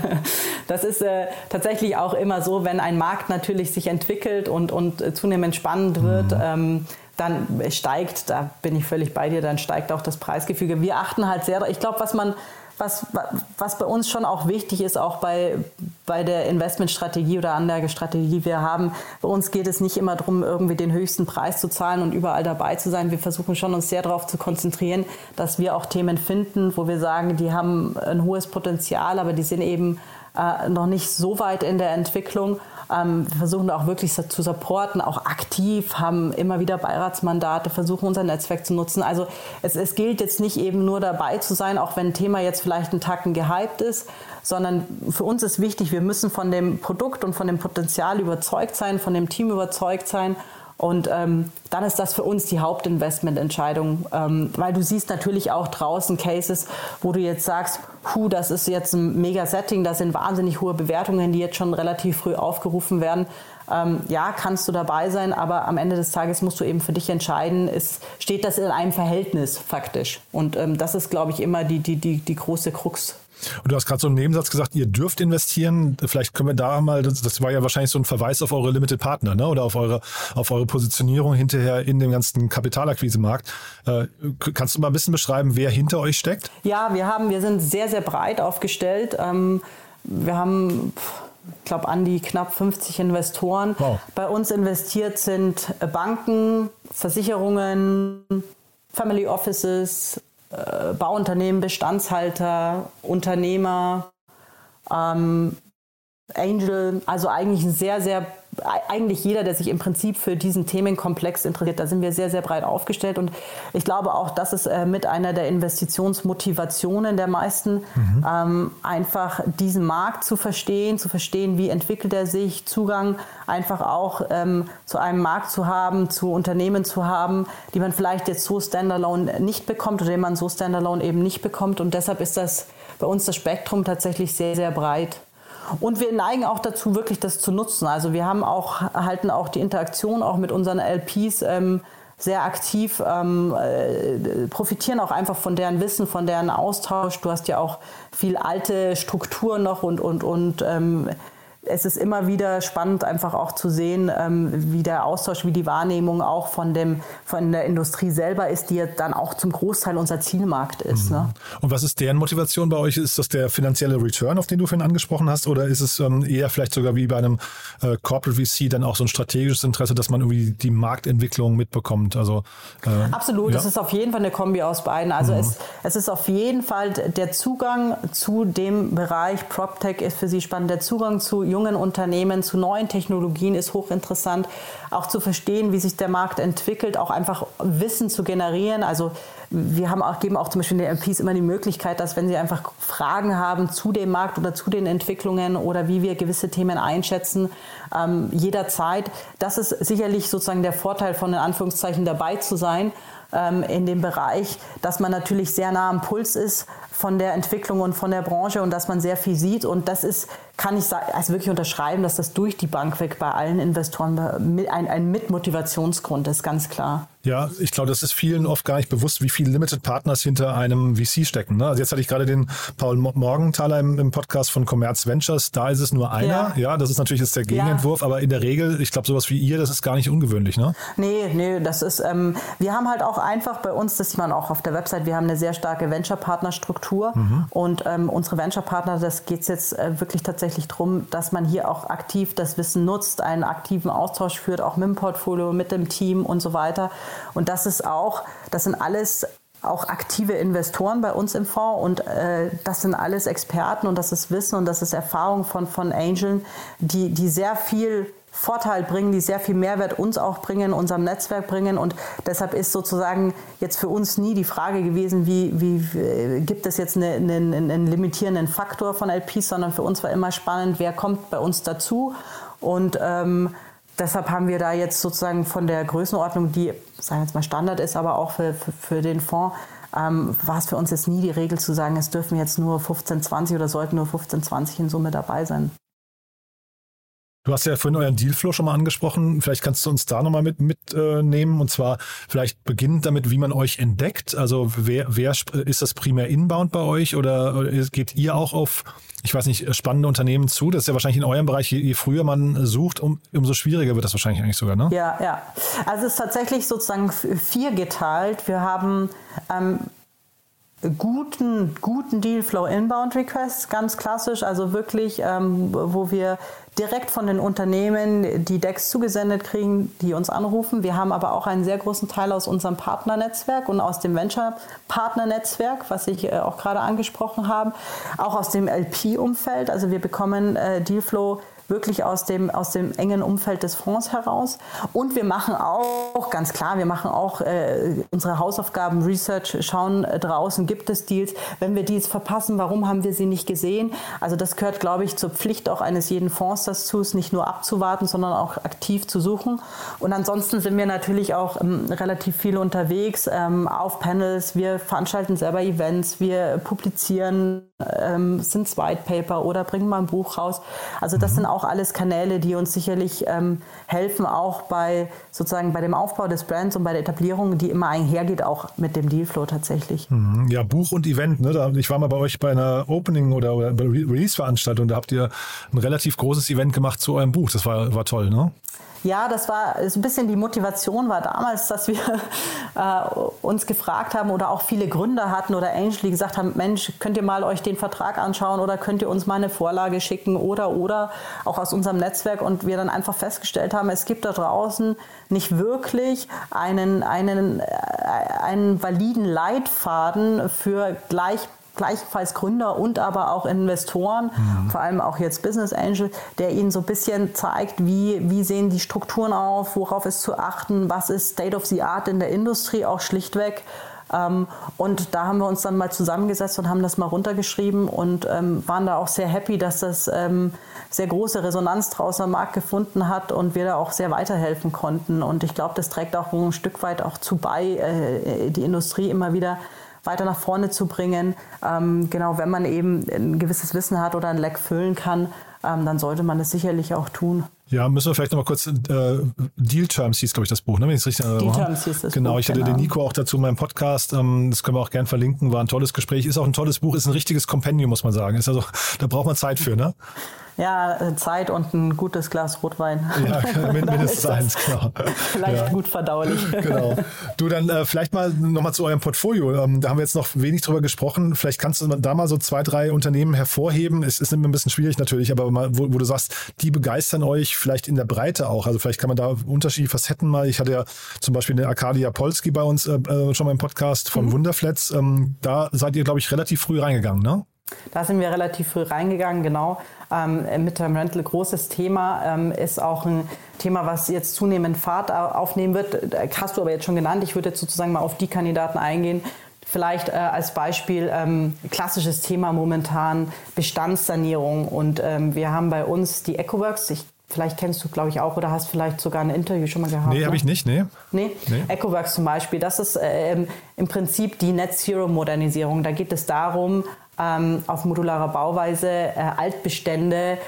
das ist äh, tatsächlich auch immer so, wenn ein Markt natürlich sich entwickelt und, und zunehmend spannend wird. Mhm. Ähm, dann steigt, da bin ich völlig bei dir, dann steigt auch das Preisgefüge. Wir achten halt sehr, ich glaube, was man was, was bei uns schon auch wichtig ist, auch bei, bei der Investmentstrategie oder Anlagestrategie, die wir haben, bei uns geht es nicht immer darum, irgendwie den höchsten Preis zu zahlen und überall dabei zu sein. Wir versuchen schon, uns sehr darauf zu konzentrieren, dass wir auch Themen finden, wo wir sagen, die haben ein hohes Potenzial, aber die sind eben äh, noch nicht so weit in der Entwicklung. Ähm, wir versuchen auch wirklich zu supporten, auch aktiv, haben immer wieder Beiratsmandate, versuchen unser Netzwerk zu nutzen. Also es, es gilt jetzt nicht eben nur dabei zu sein, auch wenn ein Thema jetzt vielleicht einen Tacken gehypt ist, sondern für uns ist wichtig, wir müssen von dem Produkt und von dem Potenzial überzeugt sein, von dem Team überzeugt sein und ähm, dann ist das für uns die Hauptinvestmententscheidung, ähm, weil du siehst natürlich auch draußen Cases, wo du jetzt sagst, hu, das ist jetzt ein Mega-Setting, da sind wahnsinnig hohe Bewertungen, die jetzt schon relativ früh aufgerufen werden. Ähm, ja, kannst du dabei sein, aber am Ende des Tages musst du eben für dich entscheiden, ist, steht das in einem Verhältnis faktisch. Und ähm, das ist, glaube ich, immer die, die, die, die große Krux und du hast gerade so einen Nebensatz gesagt, ihr dürft investieren. Vielleicht können wir da mal, das, das war ja wahrscheinlich so ein Verweis auf eure Limited Partner, ne? Oder auf eure, auf eure Positionierung hinterher in dem ganzen Kapitalakquisemarkt. Äh, kannst du mal ein bisschen beschreiben, wer hinter euch steckt? Ja, wir haben, wir sind sehr, sehr breit aufgestellt. Ähm, wir haben, ich glaube, an die knapp 50 Investoren. Wow. Bei uns investiert sind Banken, Versicherungen, Family Offices, äh, Bauunternehmen, Bestandshalter, Unternehmer, ähm, Angel, also eigentlich ein sehr, sehr eigentlich jeder, der sich im Prinzip für diesen Themenkomplex interessiert, da sind wir sehr, sehr breit aufgestellt. Und ich glaube auch, das ist äh, mit einer der Investitionsmotivationen der meisten, mhm. ähm, einfach diesen Markt zu verstehen, zu verstehen, wie entwickelt er sich, Zugang einfach auch ähm, zu einem Markt zu haben, zu Unternehmen zu haben, die man vielleicht jetzt so standalone nicht bekommt oder den man so standalone eben nicht bekommt. Und deshalb ist das bei uns das Spektrum tatsächlich sehr, sehr breit. Und wir neigen auch dazu, wirklich das zu nutzen. Also wir haben auch, halten auch die Interaktion auch mit unseren LPs ähm, sehr aktiv, ähm, äh, profitieren auch einfach von deren Wissen, von deren Austausch. Du hast ja auch viel alte Strukturen noch und, und, und ähm, es ist immer wieder spannend, einfach auch zu sehen, ähm, wie der Austausch, wie die Wahrnehmung auch von, dem, von der Industrie selber ist, die ja dann auch zum Großteil unser Zielmarkt ist. Mhm. Ne? Und was ist deren Motivation bei euch? Ist das der finanzielle Return, auf den du vorhin angesprochen hast, oder ist es ähm, eher vielleicht sogar wie bei einem äh, Corporate VC dann auch so ein strategisches Interesse, dass man irgendwie die Marktentwicklung mitbekommt? Also, äh, Absolut, ja? das ist auf jeden Fall eine Kombi aus beiden. Also mhm. es, es ist auf jeden Fall der Zugang zu dem Bereich PropTech ist für sie spannend, der Zugang zu jungen Unternehmen zu neuen Technologien ist hochinteressant. Auch zu verstehen, wie sich der Markt entwickelt, auch einfach Wissen zu generieren. Also wir haben auch, geben auch zum Beispiel den MPs immer die Möglichkeit, dass wenn sie einfach Fragen haben zu dem Markt oder zu den Entwicklungen oder wie wir gewisse Themen einschätzen, ähm, jederzeit. Das ist sicherlich sozusagen der Vorteil von in Anführungszeichen dabei zu sein ähm, in dem Bereich, dass man natürlich sehr nah am Puls ist von der Entwicklung und von der Branche und dass man sehr viel sieht. Und das ist, kann ich also wirklich unterschreiben, dass das durch die Bank weg bei allen Investoren ein, ein Mitmotivationsgrund ist, ganz klar. Ja, ich glaube, das ist vielen oft gar nicht bewusst, wie viele Limited Partners hinter einem VC stecken. Ne? Also jetzt hatte ich gerade den Paul Morgenthaler im, im, Podcast von Commerz Ventures. Da ist es nur einer. Ja, ja das ist natürlich jetzt der Gegenentwurf, ja. aber in der Regel, ich glaube, sowas wie ihr, das ist gar nicht ungewöhnlich, ne? Nee, nee, das ist, ähm, wir haben halt auch einfach bei uns, das sieht man auch auf der Website, wir haben eine sehr starke Venture-Partner-Struktur mhm. und ähm, unsere Venture-Partner, das geht jetzt äh, wirklich tatsächlich darum, dass man hier auch aktiv das Wissen nutzt, einen aktiven Austausch führt, auch mit dem Portfolio, mit dem Team und so weiter. Und das ist auch, das sind alles auch aktive Investoren bei uns im Fonds und äh, das sind alles Experten und das ist Wissen und das ist Erfahrung von, von Angeln, die, die sehr viel Vorteil bringen, die sehr viel Mehrwert uns auch bringen, unserem Netzwerk bringen. Und deshalb ist sozusagen jetzt für uns nie die Frage gewesen, wie, wie, wie gibt es jetzt einen, einen, einen limitierenden Faktor von LPs, sondern für uns war immer spannend, wer kommt bei uns dazu. Und ähm, deshalb haben wir da jetzt sozusagen von der Größenordnung, die, sagen wir jetzt mal Standard ist, aber auch für, für, für den Fonds, ähm, war es für uns jetzt nie die Regel zu sagen, es dürfen jetzt nur 15, 20 oder sollten nur 15, 20 in Summe dabei sein. Du hast ja vorhin euren Dealflow schon mal angesprochen. Vielleicht kannst du uns da nochmal mit, mitnehmen. Äh, und zwar vielleicht beginnend damit, wie man euch entdeckt. Also wer, wer ist das primär inbound bei euch oder, geht ihr auch auf, ich weiß nicht, spannende Unternehmen zu? Das ist ja wahrscheinlich in eurem Bereich, je, je früher man sucht, um, umso schwieriger wird das wahrscheinlich eigentlich sogar, ne? Ja, ja. Also es ist tatsächlich sozusagen vier geteilt. Wir haben ähm, guten, guten Dealflow Inbound Requests, ganz klassisch, also wirklich, ähm, wo wir direkt von den Unternehmen die Decks zugesendet kriegen, die uns anrufen. Wir haben aber auch einen sehr großen Teil aus unserem Partnernetzwerk und aus dem Venture-Partnernetzwerk, was ich äh, auch gerade angesprochen habe, auch aus dem LP-Umfeld. Also wir bekommen äh, Dealflow wirklich aus dem, aus dem engen Umfeld des Fonds heraus. Und wir machen auch, ganz klar, wir machen auch äh, unsere Hausaufgaben, Research, schauen äh, draußen, gibt es Deals. Wenn wir Deals verpassen, warum haben wir sie nicht gesehen? Also das gehört, glaube ich, zur Pflicht auch eines jeden Fonds dazu, es nicht nur abzuwarten, sondern auch aktiv zu suchen. Und ansonsten sind wir natürlich auch ähm, relativ viel unterwegs ähm, auf Panels. Wir veranstalten selber Events, wir publizieren, ähm, sind White Paper oder bringen mal ein Buch raus. Also das mhm. sind auch auch alles Kanäle, die uns sicherlich ähm, helfen, auch bei sozusagen bei dem Aufbau des Brands und bei der Etablierung, die immer einhergeht, auch mit dem Dealflow tatsächlich. Mhm. Ja, Buch und Event. Ne? Ich war mal bei euch bei einer Opening oder, oder Release-Veranstaltung, da habt ihr ein relativ großes Event gemacht zu eurem Buch. Das war, war toll, ne? Ja, das war so ein bisschen die Motivation war damals, dass wir äh, uns gefragt haben oder auch viele Gründer hatten oder Angel, die gesagt haben, Mensch, könnt ihr mal euch den Vertrag anschauen oder könnt ihr uns mal eine Vorlage schicken oder oder auch aus unserem Netzwerk und wir dann einfach festgestellt haben, es gibt da draußen nicht wirklich einen, einen, äh, einen validen Leitfaden für gleich gleichfalls Gründer und aber auch Investoren, mhm. vor allem auch jetzt Business Angel, der ihnen so ein bisschen zeigt, wie, wie sehen die Strukturen auf, worauf ist zu achten, was ist State of the Art in der Industrie, auch schlichtweg. Ähm, und da haben wir uns dann mal zusammengesetzt und haben das mal runtergeschrieben und ähm, waren da auch sehr happy, dass das ähm, sehr große Resonanz draußen am Markt gefunden hat und wir da auch sehr weiterhelfen konnten. Und ich glaube, das trägt auch ein Stück weit auch zu bei, äh, die Industrie immer wieder weiter nach vorne zu bringen. Ähm, genau, wenn man eben ein gewisses Wissen hat oder ein Leck füllen kann, ähm, dann sollte man das sicherlich auch tun. Ja, müssen wir vielleicht nochmal kurz, äh, Deal Terms hieß, glaube ich, das Buch, ne? wenn ich es richtig erinnere. Deal Terms hieß das Genau, Buch, ich hatte genau. den Nico auch dazu in meinem Podcast, ähm, das können wir auch gern verlinken, war ein tolles Gespräch, ist auch ein tolles Buch, ist ein richtiges Kompendium, muss man sagen. Ist also, da braucht man Zeit für, ne? Ja, äh, Zeit und ein gutes Glas Rotwein. Ja, mindestens eins, genau. Vielleicht ja. gut verdaulich. Genau. Du, dann äh, vielleicht mal nochmal zu eurem Portfolio. Ähm, da haben wir jetzt noch wenig drüber gesprochen. Vielleicht kannst du da mal so zwei, drei Unternehmen hervorheben. Es ist immer ein bisschen schwierig natürlich, aber mal, wo, wo, du sagst, die begeistern euch vielleicht in der Breite auch. Also vielleicht kann man da unterschiedliche Facetten mal. Ich hatte ja zum Beispiel eine Arcadia Polski bei uns äh, äh, schon mal im Podcast von mhm. Wunderflats. Ähm, da seid ihr, glaube ich, relativ früh reingegangen, ne? Da sind wir relativ früh reingegangen, genau. Ähm, Midterm Rental, großes Thema, ähm, ist auch ein Thema, was jetzt zunehmend Fahrt aufnehmen wird. Hast du aber jetzt schon genannt. Ich würde jetzt sozusagen mal auf die Kandidaten eingehen. Vielleicht äh, als Beispiel ähm, klassisches Thema momentan Bestandssanierung. Und ähm, wir haben bei uns die EcoWorks. Ich Vielleicht kennst du, glaube ich, auch oder hast vielleicht sogar ein Interview schon mal gehabt. Nee, ne? habe ich nicht, nee. Nee? nee. EcoWorks zum Beispiel, das ist äh, im Prinzip die Net Zero Modernisierung. Da geht es darum, ähm, auf modularer Bauweise äh, Altbestände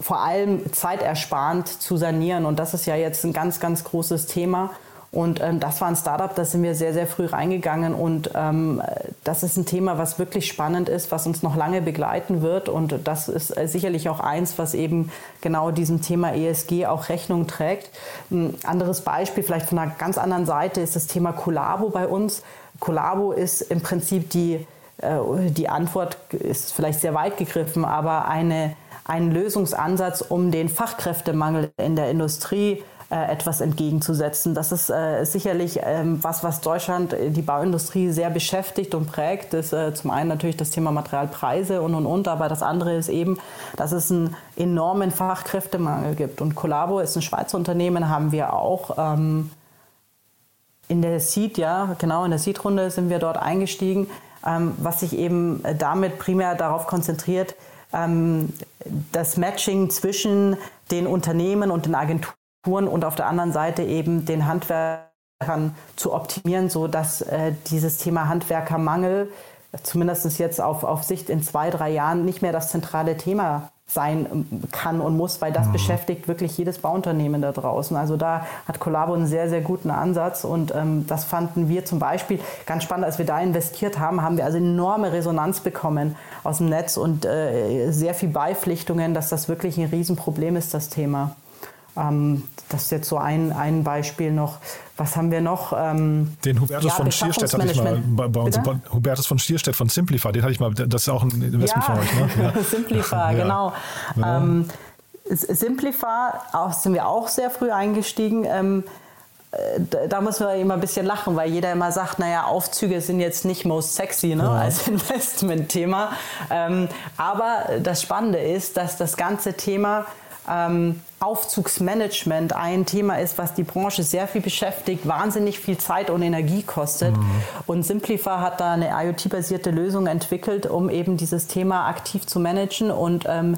vor allem zeitersparend zu sanieren. Und das ist ja jetzt ein ganz, ganz großes Thema. Und ähm, das war ein Startup, da sind wir sehr, sehr früh reingegangen. Und ähm, das ist ein Thema, was wirklich spannend ist, was uns noch lange begleiten wird. Und das ist äh, sicherlich auch eins, was eben genau diesem Thema ESG auch Rechnung trägt. Ein anderes Beispiel, vielleicht von einer ganz anderen Seite, ist das Thema Collabo bei uns. Collabo ist im Prinzip die die Antwort ist vielleicht sehr weit gegriffen, aber eine, ein Lösungsansatz, um den Fachkräftemangel in der Industrie äh, etwas entgegenzusetzen. Das ist äh, sicherlich ähm, was, was Deutschland, äh, die Bauindustrie sehr beschäftigt und prägt. Das ist äh, zum einen natürlich das Thema Materialpreise und und und, aber das andere ist eben, dass es einen enormen Fachkräftemangel gibt. Und Collabo ist ein Schweizer Unternehmen, haben wir auch. Ähm, in der Seed, ja, genau, in der Seed-Runde sind wir dort eingestiegen. Ähm, was sich eben damit primär darauf konzentriert, ähm, das Matching zwischen den Unternehmen und den Agenturen und auf der anderen Seite eben den Handwerkern zu optimieren, sodass äh, dieses Thema Handwerkermangel zumindest jetzt auf, auf Sicht in zwei, drei Jahren nicht mehr das zentrale Thema sein ähm, kann und muss, weil das mhm. beschäftigt wirklich jedes Bauunternehmen da draußen. Also da hat Collabo einen sehr, sehr guten Ansatz und ähm, das fanden wir zum Beispiel ganz spannend, als wir da investiert haben, haben wir also enorme Resonanz bekommen aus dem Netz und äh, sehr viel Beipflichtungen, dass das wirklich ein Riesenproblem ist, das Thema. Ähm, das ist jetzt so ein, ein Beispiel noch. Was haben wir noch? Ähm, den Hubertus ja, von Stierstedt hatte ich mal bei, uns. Bitte? Hubertus von Stierstedt von Simplify, den hatte ich mal, das ist auch ein Investment ja, von euch, ne? Ja. Simplify, genau. Ja. Ähm, Simplify auch, sind wir auch sehr früh eingestiegen. Ähm, äh, da muss man immer ein bisschen lachen, weil jeder immer sagt, naja, Aufzüge sind jetzt nicht most sexy ne, ja. als Investmentthema. Ähm, aber das Spannende ist, dass das ganze Thema ähm, Aufzugsmanagement ein Thema ist, was die Branche sehr viel beschäftigt, wahnsinnig viel Zeit und Energie kostet. Mhm. Und Simplify hat da eine IoT-basierte Lösung entwickelt, um eben dieses Thema aktiv zu managen und ähm,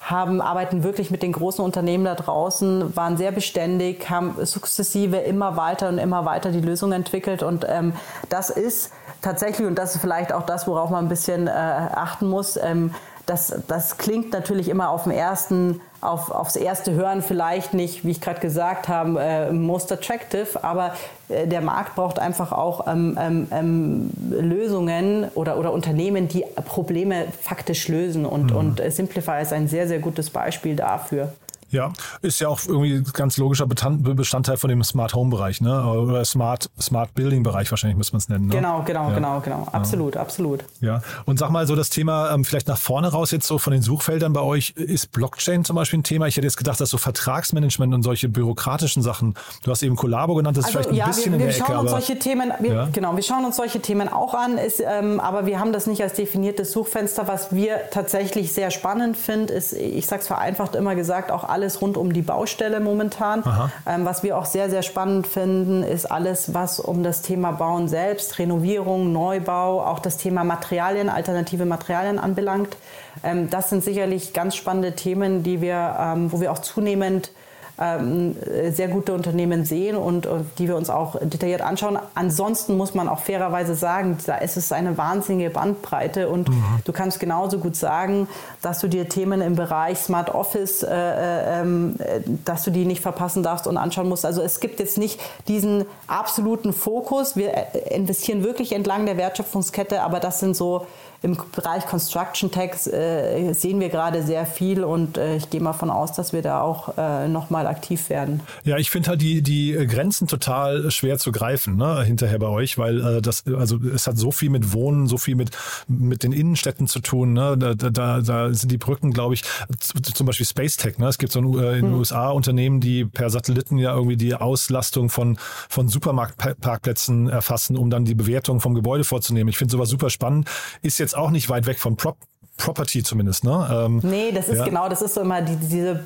haben, arbeiten wirklich mit den großen Unternehmen da draußen, waren sehr beständig, haben sukzessive immer weiter und immer weiter die Lösung entwickelt. Und ähm, das ist tatsächlich, und das ist vielleicht auch das, worauf man ein bisschen äh, achten muss, ähm, das, das klingt natürlich immer auf dem ersten, auf, aufs erste Hören vielleicht nicht, wie ich gerade gesagt habe, äh, most attractive, aber äh, der Markt braucht einfach auch ähm, ähm, ähm, Lösungen oder, oder Unternehmen, die Probleme faktisch lösen und, mhm. und äh, Simplify ist ein sehr, sehr gutes Beispiel dafür. Ja, ist ja auch irgendwie ganz logischer Bestandteil von dem Smart Home Bereich, ne? Oder Smart, Smart Building Bereich wahrscheinlich müsste man es nennen. Ne? Genau, genau, ja. genau, genau. Absolut, ja. absolut. Ja. Und sag mal so das Thema, ähm, vielleicht nach vorne raus jetzt so von den Suchfeldern bei euch, ist Blockchain zum Beispiel ein Thema? Ich hätte jetzt gedacht, dass so Vertragsmanagement und solche bürokratischen Sachen, du hast eben Collabo genannt, das ist also, vielleicht ein ja, bisschen wir, wir in der schauen Ecke. Uns solche Themen, wir, Genau, wir schauen uns solche Themen auch an, ist, ähm, aber wir haben das nicht als definiertes Suchfenster. Was wir tatsächlich sehr spannend finden, ist, ich sage es vereinfacht immer gesagt, auch alles rund um die Bau Baustelle momentan. Ähm, was wir auch sehr, sehr spannend finden, ist alles, was um das Thema Bauen selbst, Renovierung, Neubau, auch das Thema Materialien, alternative Materialien anbelangt. Ähm, das sind sicherlich ganz spannende Themen, die wir, ähm, wo wir auch zunehmend sehr gute Unternehmen sehen und, und, die wir uns auch detailliert anschauen. Ansonsten muss man auch fairerweise sagen, da ist es eine wahnsinnige Bandbreite und mhm. du kannst genauso gut sagen, dass du dir Themen im Bereich Smart Office, äh, äh, ähm, dass du die nicht verpassen darfst und anschauen musst. Also es gibt jetzt nicht diesen absoluten Fokus. Wir äh, investieren wirklich entlang der Wertschöpfungskette, aber das sind so im Bereich Construction Tax äh, sehen wir gerade sehr viel und äh, ich gehe mal von aus, dass wir da auch äh, nochmal aktiv werden. Ja, ich finde halt die, die Grenzen total schwer zu greifen, ne, hinterher bei euch, weil äh, das, also es hat so viel mit Wohnen, so viel mit, mit den Innenstädten zu tun. Ne? Da, da, da sind die Brücken, glaube ich, zum Beispiel Space Tech. Ne? Es gibt so ein, äh, in den hm. USA Unternehmen, die per Satelliten ja irgendwie die Auslastung von, von Supermarktparkplätzen erfassen, um dann die Bewertung vom Gebäude vorzunehmen. Ich finde sowas super spannend. Ist jetzt auch nicht weit weg von Prop Property zumindest, ne? Ähm, nee, das ist ja. genau, das ist so immer die, diese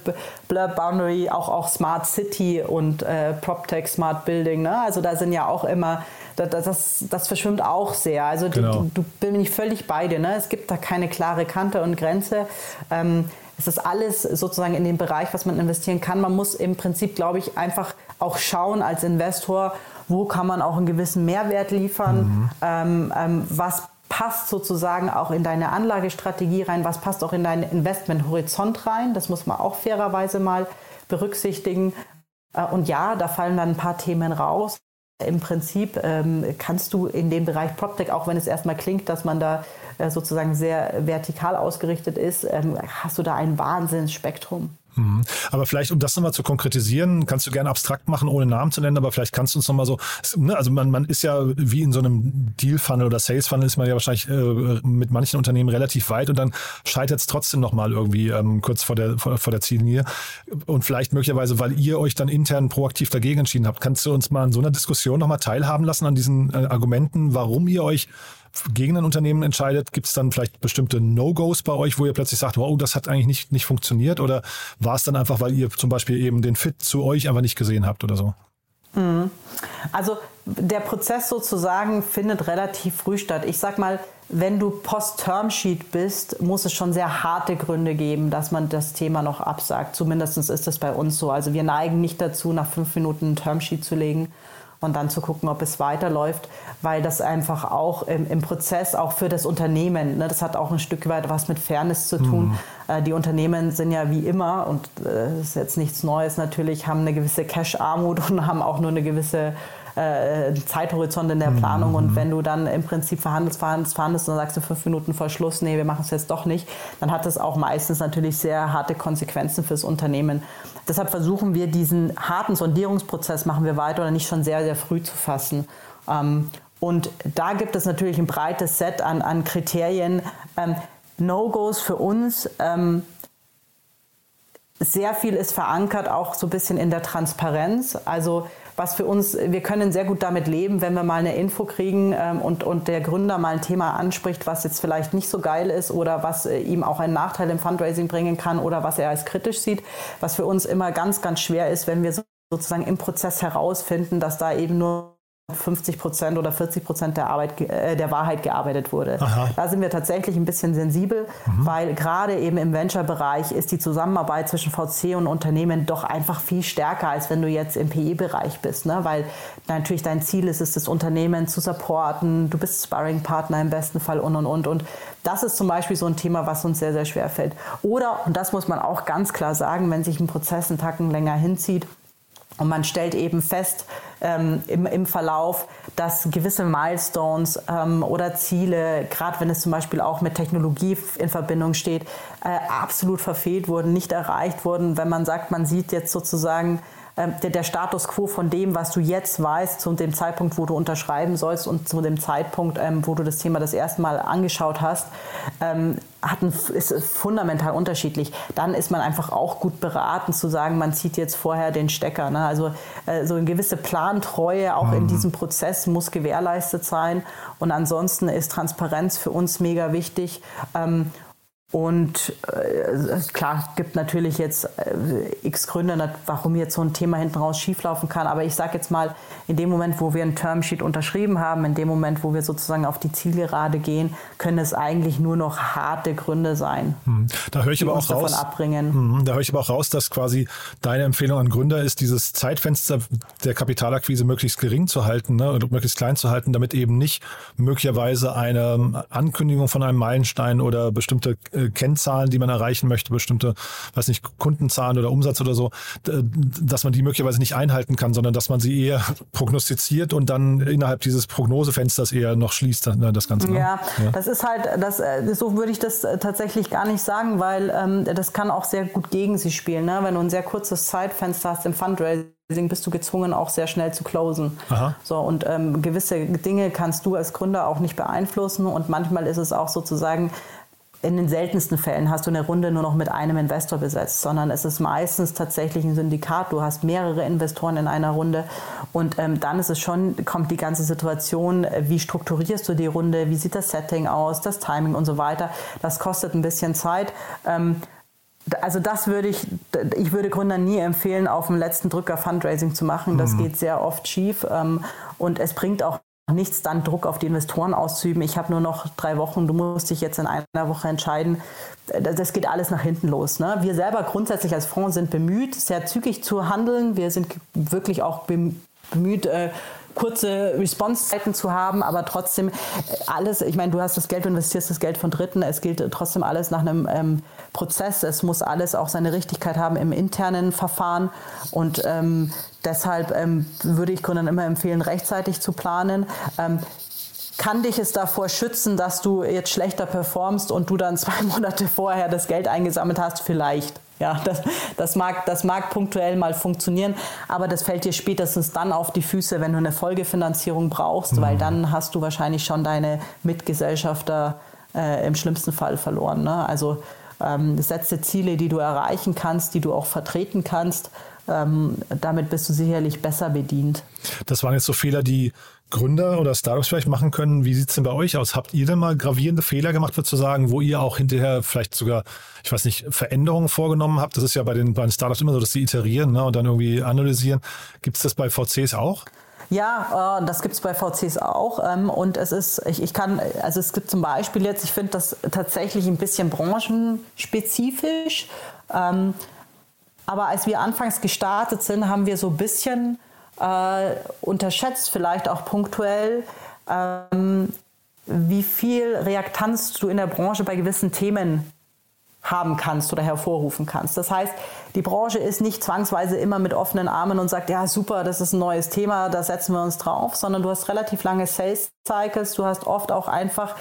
Blur Boundary, auch, auch Smart City und äh, PropTech Smart Building, ne? Also da sind ja auch immer, das, das, das verschwimmt auch sehr. Also genau. du, du bin ich völlig bei dir, ne? Es gibt da keine klare Kante und Grenze. Ähm, es ist alles sozusagen in dem Bereich, was man investieren kann. Man muss im Prinzip, glaube ich, einfach auch schauen als Investor, wo kann man auch einen gewissen Mehrwert liefern, mhm. ähm, ähm, was passt sozusagen auch in deine Anlagestrategie rein, was passt auch in deinen Investmenthorizont rein. Das muss man auch fairerweise mal berücksichtigen. Äh, und ja, da fallen dann ein paar Themen raus. Im Prinzip ähm, kannst du in dem Bereich PropTech, auch wenn es erstmal klingt, dass man da äh, sozusagen sehr vertikal ausgerichtet ist, ähm, hast du da ein Wahnsinnsspektrum. Mhm. Aber vielleicht, um das nochmal zu konkretisieren, kannst du gerne abstrakt machen, ohne Namen zu nennen, aber vielleicht kannst du uns nochmal so, ne, also man, man ist ja wie in so einem Deal-Funnel oder Sales-Funnel ist man ja wahrscheinlich äh, mit manchen Unternehmen relativ weit und dann scheitert es trotzdem nochmal irgendwie ähm, kurz vor der, vor, vor der Ziellinie. Und vielleicht möglicherweise, weil ihr euch dann intern proaktiv dagegen entschieden habt, kannst du uns mal in so einer Diskussion nochmal teilhaben lassen an diesen äh, Argumenten, warum ihr euch gegen ein Unternehmen entscheidet, gibt es dann vielleicht bestimmte No-Gos bei euch, wo ihr plötzlich sagt, wow, das hat eigentlich nicht, nicht funktioniert? Oder war es dann einfach, weil ihr zum Beispiel eben den Fit zu euch einfach nicht gesehen habt oder so? Mhm. Also der Prozess sozusagen findet relativ früh statt. Ich sag mal, wenn du Post-Term-Sheet bist, muss es schon sehr harte Gründe geben, dass man das Thema noch absagt. Zumindest ist das bei uns so. Also wir neigen nicht dazu, nach fünf Minuten ein Termsheet zu legen und dann zu gucken, ob es weiterläuft, weil das einfach auch im, im Prozess, auch für das Unternehmen, ne, das hat auch ein Stück weit was mit Fairness zu tun. Mhm. Äh, die Unternehmen sind ja wie immer, und äh, das ist jetzt nichts Neues natürlich, haben eine gewisse Cash-Armut und haben auch nur eine gewisse äh, Zeithorizont in der Planung. Mhm. Und wenn du dann im Prinzip verhandelst, verhandelst, verhandelst und dann sagst du fünf Minuten vor Schluss, nee, wir machen es jetzt doch nicht, dann hat das auch meistens natürlich sehr harte Konsequenzen fürs Unternehmen. Deshalb versuchen wir diesen harten Sondierungsprozess, machen wir weiter oder nicht schon sehr, sehr früh zu fassen. Ähm, und da gibt es natürlich ein breites Set an, an Kriterien. Ähm, No-Gos für uns. Ähm, sehr viel ist verankert auch so ein bisschen in der Transparenz. Also was für uns, wir können sehr gut damit leben, wenn wir mal eine Info kriegen ähm, und, und der Gründer mal ein Thema anspricht, was jetzt vielleicht nicht so geil ist oder was äh, ihm auch einen Nachteil im Fundraising bringen kann oder was er als kritisch sieht. Was für uns immer ganz, ganz schwer ist, wenn wir sozusagen im Prozess herausfinden, dass da eben nur 50 Prozent oder 40 Prozent der, Arbeit, äh, der Wahrheit gearbeitet wurde. Aha. Da sind wir tatsächlich ein bisschen sensibel, mhm. weil gerade eben im Venture-Bereich ist die Zusammenarbeit zwischen VC und Unternehmen doch einfach viel stärker, als wenn du jetzt im PE-Bereich bist. Ne? Weil natürlich dein Ziel ist es, das Unternehmen zu supporten, du bist Sparring-Partner im besten Fall und und und. Und das ist zum Beispiel so ein Thema, was uns sehr, sehr schwer fällt. Oder, und das muss man auch ganz klar sagen, wenn sich ein Prozess einen Tacken länger hinzieht, und man stellt eben fest ähm, im, im Verlauf, dass gewisse Milestones ähm, oder Ziele, gerade wenn es zum Beispiel auch mit Technologie in Verbindung steht, äh, absolut verfehlt wurden, nicht erreicht wurden. Wenn man sagt, man sieht jetzt sozusagen der, der, Status quo von dem, was du jetzt weißt, zu dem Zeitpunkt, wo du unterschreiben sollst und zu dem Zeitpunkt, ähm, wo du das Thema das erste Mal angeschaut hast, ähm, hat ein, ist fundamental unterschiedlich. Dann ist man einfach auch gut beraten zu sagen, man zieht jetzt vorher den Stecker. Ne? Also äh, so eine gewisse Plantreue auch mhm. in diesem Prozess muss gewährleistet sein. Und ansonsten ist Transparenz für uns mega wichtig. Ähm, und äh, klar, gibt natürlich jetzt äh, x Gründe, warum jetzt so ein Thema hinten raus schieflaufen kann. Aber ich sage jetzt mal, in dem Moment, wo wir ein Termsheet unterschrieben haben, in dem Moment, wo wir sozusagen auf die Zielgerade gehen, können es eigentlich nur noch harte Gründe sein. Hm. Da höre ich aber auch raus. Abbringen. Hm. Da höre ich aber auch raus, dass quasi deine Empfehlung an Gründer ist, dieses Zeitfenster der Kapitalakquise möglichst gering zu halten ne, oder möglichst klein zu halten, damit eben nicht möglicherweise eine Ankündigung von einem Meilenstein oder bestimmte äh, Kennzahlen, die man erreichen möchte, bestimmte, weiß nicht, Kundenzahlen oder Umsatz oder so, dass man die möglicherweise nicht einhalten kann, sondern dass man sie eher prognostiziert und dann innerhalb dieses Prognosefensters eher noch schließt, ne, das Ganze. Ne? Ja, ja, das ist halt, das, äh, so würde ich das äh, tatsächlich gar nicht sagen, weil ähm, das kann auch sehr gut gegen sie spielen. Ne? Wenn du ein sehr kurzes Zeitfenster hast im Fundraising, bist du gezwungen, auch sehr schnell zu closen. Aha. So, und ähm, gewisse Dinge kannst du als Gründer auch nicht beeinflussen. Und manchmal ist es auch sozusagen in den seltensten Fällen hast du eine Runde nur noch mit einem Investor besetzt, sondern es ist meistens tatsächlich ein Syndikat. Du hast mehrere Investoren in einer Runde und ähm, dann ist es schon, kommt die ganze Situation, wie strukturierst du die Runde, wie sieht das Setting aus, das Timing und so weiter. Das kostet ein bisschen Zeit. Ähm, also das würde ich, ich würde Gründern nie empfehlen, auf dem letzten Drücker Fundraising zu machen. Das mhm. geht sehr oft schief ähm, und es bringt auch nichts dann Druck auf die Investoren auszuüben. Ich habe nur noch drei Wochen, du musst dich jetzt in einer Woche entscheiden. Das geht alles nach hinten los. Ne? Wir selber grundsätzlich als Fonds sind bemüht, sehr zügig zu handeln. Wir sind wirklich auch bemüht, äh, kurze Response-Zeiten zu haben, aber trotzdem äh, alles, ich meine, du hast das Geld, du investierst das Geld von Dritten, es gilt trotzdem alles nach einem ähm, Prozess, es muss alles auch seine Richtigkeit haben im internen Verfahren und ähm, deshalb ähm, würde ich Gründern immer empfehlen, rechtzeitig zu planen. Ähm, kann dich es davor schützen, dass du jetzt schlechter performst und du dann zwei Monate vorher das Geld eingesammelt hast? Vielleicht. Ja, das, das, mag, das mag punktuell mal funktionieren, aber das fällt dir spätestens dann auf die Füße, wenn du eine Folgefinanzierung brauchst, mhm. weil dann hast du wahrscheinlich schon deine Mitgesellschafter äh, im schlimmsten Fall verloren. Ne? Also ähm, setze Ziele, die du erreichen kannst, die du auch vertreten kannst. Ähm, damit bist du sicherlich besser bedient. Das waren jetzt so Fehler, die Gründer oder Startups vielleicht machen können. Wie sieht es denn bei euch aus? Habt ihr denn mal gravierende Fehler gemacht, würde zu sagen, wo ihr auch hinterher vielleicht sogar, ich weiß nicht, Veränderungen vorgenommen habt? Das ist ja bei den, bei den Startups immer so, dass sie iterieren ne, und dann irgendwie analysieren. Gibt es das bei VCs auch? Ja, äh, das gibt es bei VCs auch. Ähm, und es ist, ich, ich kann, also es gibt zum Beispiel jetzt, ich finde das tatsächlich ein bisschen branchenspezifisch. Ähm, aber als wir anfangs gestartet sind, haben wir so ein bisschen äh, unterschätzt vielleicht auch punktuell, ähm, wie viel Reaktanz du in der Branche bei gewissen Themen haben kannst oder hervorrufen kannst. Das heißt, die Branche ist nicht zwangsweise immer mit offenen Armen und sagt, ja super, das ist ein neues Thema, da setzen wir uns drauf, sondern du hast relativ lange Sales Cycles, du hast oft auch einfach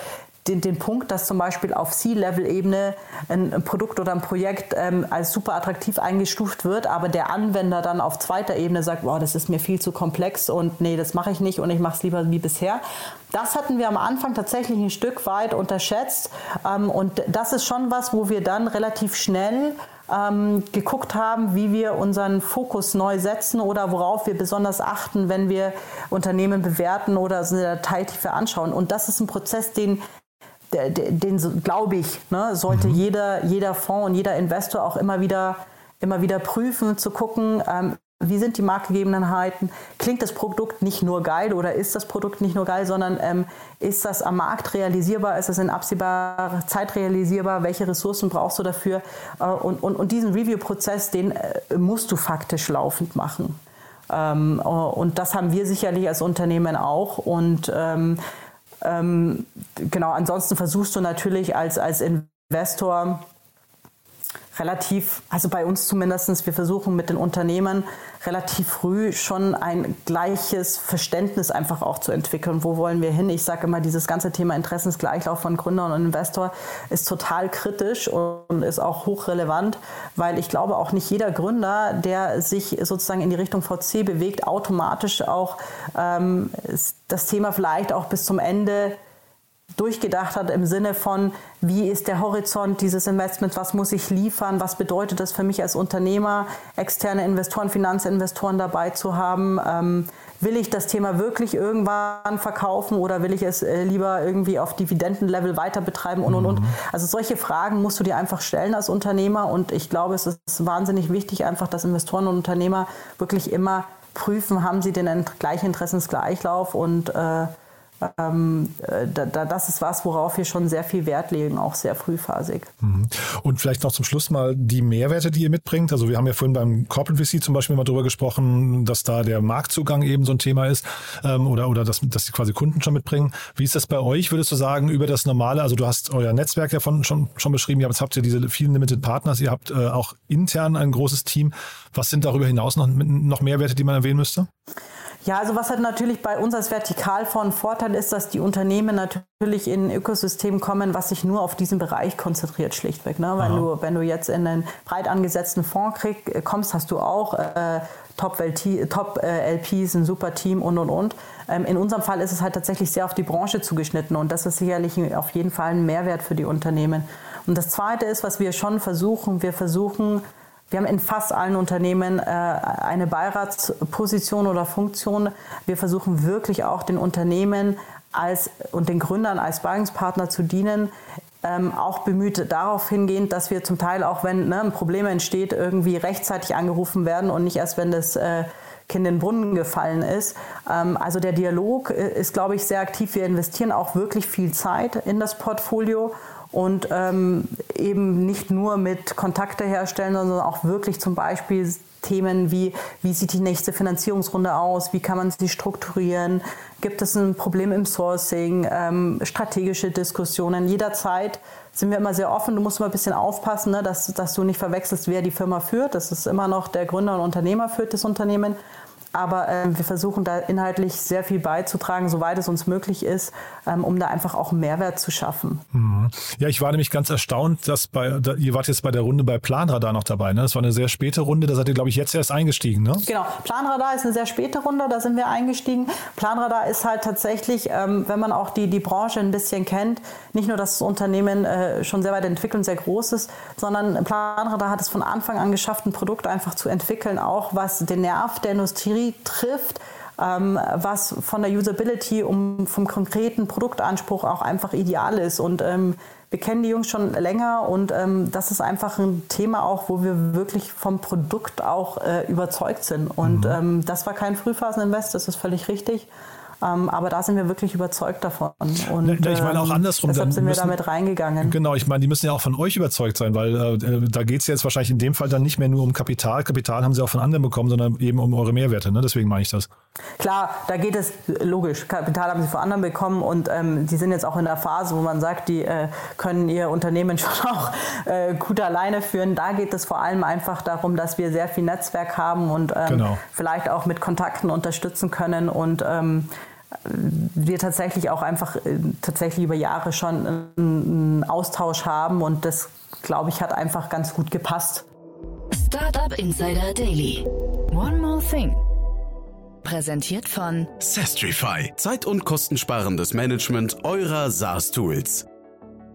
den, den Punkt, dass zum Beispiel auf C-Level-Ebene ein, ein, Produkt oder ein Projekt ähm, als super attraktiv eingestuft wird, aber der Anwender dann auf zweiter Ebene sagt, wow, das ist mir viel zu komplex und nee, das mache ich nicht und ich mache es lieber wie bisher. Das hatten wir am Anfang tatsächlich ein Stück weit unterschätzt ähm, und das ist schon was, wo wir dann relativ schnell ähm, geguckt haben, wie wir unseren Fokus neu setzen oder worauf wir besonders achten, wenn wir Unternehmen bewerten oder so eine Detailtiefe anschauen. Und das ist ein Prozess, den den, den glaube ich, ne, sollte mhm. jeder, jeder Fonds und jeder Investor auch immer wieder, immer wieder prüfen, zu gucken, ähm, wie sind die Marktgegebenheiten? Klingt das Produkt nicht nur geil oder ist das Produkt nicht nur geil, sondern ähm, ist das am Markt realisierbar? Ist das in absehbarer Zeit realisierbar? Welche Ressourcen brauchst du dafür? Äh, und, und, und diesen Review-Prozess, den äh, musst du faktisch laufend machen. Ähm, und das haben wir sicherlich als Unternehmen auch. Und ähm, ähm, genau, ansonsten versuchst du natürlich als, als Investor relativ, also bei uns zumindest, wir versuchen mit den Unternehmen relativ früh schon ein gleiches Verständnis einfach auch zu entwickeln. Wo wollen wir hin? Ich sage immer, dieses ganze Thema Interessensgleichlauf von Gründer und Investor ist total kritisch und ist auch hochrelevant, weil ich glaube auch nicht jeder Gründer, der sich sozusagen in die Richtung VC bewegt, automatisch auch ähm, das Thema vielleicht auch bis zum Ende durchgedacht hat im Sinne von, wie ist der Horizont dieses Investments, was muss ich liefern, was bedeutet das für mich als Unternehmer, externe Investoren, Finanzinvestoren dabei zu haben. Ähm, will ich das Thema wirklich irgendwann verkaufen oder will ich es äh, lieber irgendwie auf Dividendenlevel weiter betreiben und und und. Mhm. Also solche Fragen musst du dir einfach stellen als Unternehmer und ich glaube, es ist wahnsinnig wichtig einfach, dass Investoren und Unternehmer wirklich immer prüfen, haben sie den gleichen Interessensgleichlauf und äh, ähm, äh, da, das ist was, worauf wir schon sehr viel Wert legen, auch sehr frühphasig. Mhm. Und vielleicht noch zum Schluss mal die Mehrwerte, die ihr mitbringt. Also wir haben ja vorhin beim Corporate VC zum Beispiel mal darüber gesprochen, dass da der Marktzugang eben so ein Thema ist ähm, oder, oder dass, dass die quasi Kunden schon mitbringen. Wie ist das bei euch, würdest du sagen, über das normale, also du hast euer Netzwerk ja von, schon, schon beschrieben, jetzt habt ihr diese vielen Limited Partners, ihr habt äh, auch intern ein großes Team. Was sind darüber hinaus noch, noch Mehrwerte, die man erwähnen müsste? Ja, also was halt natürlich bei uns als Vertikalfonds Vorteil ist, dass die Unternehmen natürlich in ein Ökosystem kommen, was sich nur auf diesen Bereich konzentriert, schlichtweg. Ne? Wenn, du, wenn du jetzt in einen breit angesetzten Fonds krieg, äh, kommst, hast du auch äh, Top-LPs, Top, äh, ein super Team und und und. Ähm, in unserem Fall ist es halt tatsächlich sehr auf die Branche zugeschnitten und das ist sicherlich auf jeden Fall ein Mehrwert für die Unternehmen. Und das Zweite ist, was wir schon versuchen, wir versuchen, wir haben in fast allen Unternehmen äh, eine Beiratsposition oder Funktion. Wir versuchen wirklich auch den Unternehmen als, und den Gründern als Sparringspartner zu dienen, ähm, auch bemüht darauf hingehend, dass wir zum Teil auch, wenn ne, ein Problem entsteht, irgendwie rechtzeitig angerufen werden und nicht erst, wenn das äh, Kind in den Brunnen gefallen ist. Ähm, also der Dialog äh, ist, glaube ich, sehr aktiv. Wir investieren auch wirklich viel Zeit in das Portfolio und ähm, eben nicht nur mit Kontakte herstellen, sondern auch wirklich zum Beispiel Themen wie, wie sieht die nächste Finanzierungsrunde aus, wie kann man sie strukturieren, gibt es ein Problem im Sourcing, ähm, strategische Diskussionen. Jederzeit sind wir immer sehr offen. Du musst immer ein bisschen aufpassen, ne, dass, dass du nicht verwechselst, wer die Firma führt. Das ist immer noch der Gründer und Unternehmer führt das Unternehmen. Aber ähm, wir versuchen da inhaltlich sehr viel beizutragen, soweit es uns möglich ist, ähm, um da einfach auch einen Mehrwert zu schaffen. Mhm. Ja, ich war nämlich ganz erstaunt, dass bei, da, ihr wart jetzt bei der Runde bei Planradar noch dabei. Ne? Das war eine sehr späte Runde, da seid ihr, glaube ich, jetzt erst eingestiegen. Ne? Genau, Planradar ist eine sehr späte Runde, da sind wir eingestiegen. Planradar ist halt tatsächlich, ähm, wenn man auch die, die Branche ein bisschen kennt, nicht nur, dass das Unternehmen äh, schon sehr weit entwickelt und sehr groß ist, sondern Planradar hat es von Anfang an geschafft, ein Produkt einfach zu entwickeln, auch was den Nerv der Industrie Industrie trifft, ähm, was von der Usability um vom konkreten Produktanspruch auch einfach ideal ist. Und ähm, wir kennen die Jungs schon länger und ähm, das ist einfach ein Thema auch, wo wir wirklich vom Produkt auch äh, überzeugt sind. Und mhm. Ähm, das war kein Frühphasen-Invest, das ist völlig richtig. Ähm, aber da sind wir wirklich überzeugt davon. Und, ich meine auch ähm, andersrum. Deshalb sind müssen, wir damit reingegangen. Genau, ich meine, die müssen ja auch von euch überzeugt sein, weil äh, da geht es jetzt wahrscheinlich in dem Fall dann nicht mehr nur um Kapital. Kapital haben sie auch von anderen bekommen, sondern eben um eure Mehrwerte. Ne? Deswegen meine ich das. Klar, da geht es logisch. Kapital haben sie von anderen bekommen und ähm, die sind jetzt auch in der Phase, wo man sagt, die äh, können ihr Unternehmen schon auch äh, gut alleine führen. Da geht es vor allem einfach darum, dass wir sehr viel Netzwerk haben und ähm, genau. vielleicht auch mit Kontakten unterstützen können und ähm, wir tatsächlich auch einfach äh, tatsächlich über Jahre schon einen Austausch haben und das, glaube ich, hat einfach ganz gut gepasst. Startup Insider Daily. One more thing. Präsentiert von Sestrify. Zeit- und kostensparendes Management eurer SaaS-Tools.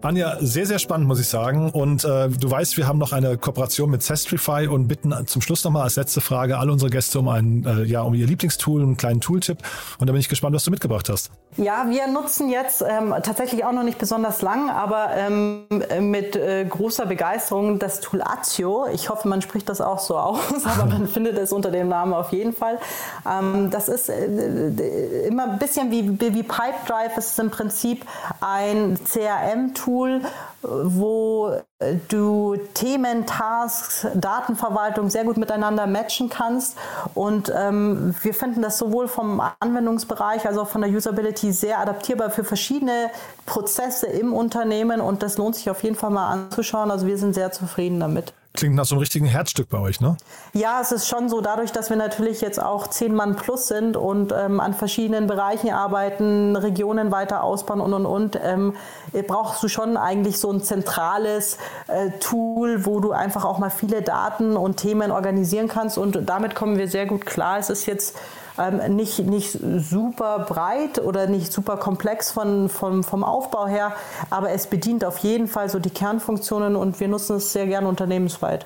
Anja, sehr, sehr spannend, muss ich sagen. Und äh, du weißt, wir haben noch eine Kooperation mit Sestrify und bitten zum Schluss nochmal als letzte Frage alle unsere Gäste um ein, äh, ja, um ihr Lieblingstool, einen kleinen Tooltip. Und da bin ich gespannt, was du mitgebracht hast. Ja, wir nutzen jetzt ähm, tatsächlich auch noch nicht besonders lang, aber ähm, mit äh, großer Begeisterung das Tool Azio. Ich hoffe, man spricht das auch so aus, aber man findet es unter dem Namen auf jeden Fall. Ähm, das ist äh, immer ein bisschen wie, wie Pipedrive. Es ist im Prinzip ein CRM-Tool Tool, wo du Themen, Tasks, Datenverwaltung sehr gut miteinander matchen kannst. Und ähm, wir finden das sowohl vom Anwendungsbereich als auch von der Usability sehr adaptierbar für verschiedene Prozesse im Unternehmen. Und das lohnt sich auf jeden Fall mal anzuschauen. Also wir sind sehr zufrieden damit. Klingt nach so einem richtigen Herzstück bei euch, ne? Ja, es ist schon so, dadurch, dass wir natürlich jetzt auch zehn Mann plus sind und ähm, an verschiedenen Bereichen arbeiten, Regionen weiter ausbauen und und und, ähm, brauchst du schon eigentlich so ein zentrales äh, Tool, wo du einfach auch mal viele Daten und Themen organisieren kannst und damit kommen wir sehr gut klar. Es ist jetzt ähm, nicht, nicht super breit oder nicht super komplex von, von, vom Aufbau her, aber es bedient auf jeden Fall so die Kernfunktionen und wir nutzen es sehr gerne unternehmensweit.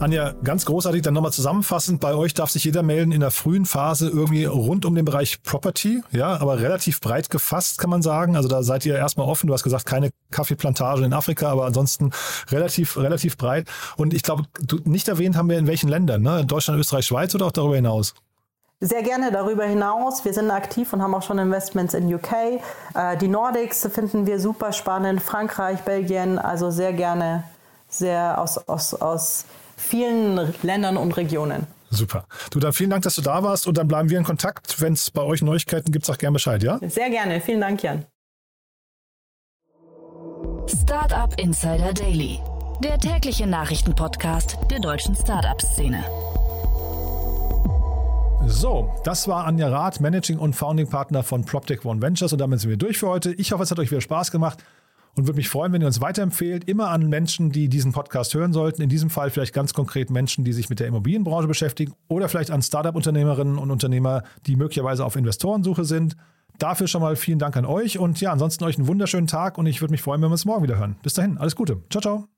Anja, ganz großartig, dann nochmal zusammenfassend, bei euch darf sich jeder melden in der frühen Phase irgendwie rund um den Bereich Property, ja, aber relativ breit gefasst, kann man sagen. Also da seid ihr erstmal offen. Du hast gesagt, keine Kaffeeplantagen in Afrika, aber ansonsten relativ, relativ breit. Und ich glaube, nicht erwähnt haben wir in welchen Ländern, ne? Deutschland, Österreich, Schweiz oder auch darüber hinaus? Sehr gerne darüber hinaus. Wir sind aktiv und haben auch schon Investments in UK. Äh, die Nordics finden wir super spannend. Frankreich, Belgien, also sehr gerne, sehr aus, aus, aus vielen Ländern und Regionen. Super. Du, dann vielen Dank, dass du da warst und dann bleiben wir in Kontakt. Wenn es bei euch Neuigkeiten gibt, sag gerne Bescheid, ja? Sehr gerne. Vielen Dank, Jan. Startup Insider Daily, der tägliche Nachrichtenpodcast der deutschen Startup-Szene. So, das war Anja Rath, Managing und Founding Partner von PropTech One Ventures und damit sind wir durch für heute. Ich hoffe, es hat euch wieder Spaß gemacht und würde mich freuen, wenn ihr uns weiterempfehlt, immer an Menschen, die diesen Podcast hören sollten. In diesem Fall vielleicht ganz konkret Menschen, die sich mit der Immobilienbranche beschäftigen oder vielleicht an Startup-Unternehmerinnen und Unternehmer, die möglicherweise auf Investorensuche sind. Dafür schon mal vielen Dank an euch und ja, ansonsten euch einen wunderschönen Tag und ich würde mich freuen, wenn wir uns morgen wieder hören. Bis dahin, alles Gute. Ciao, ciao.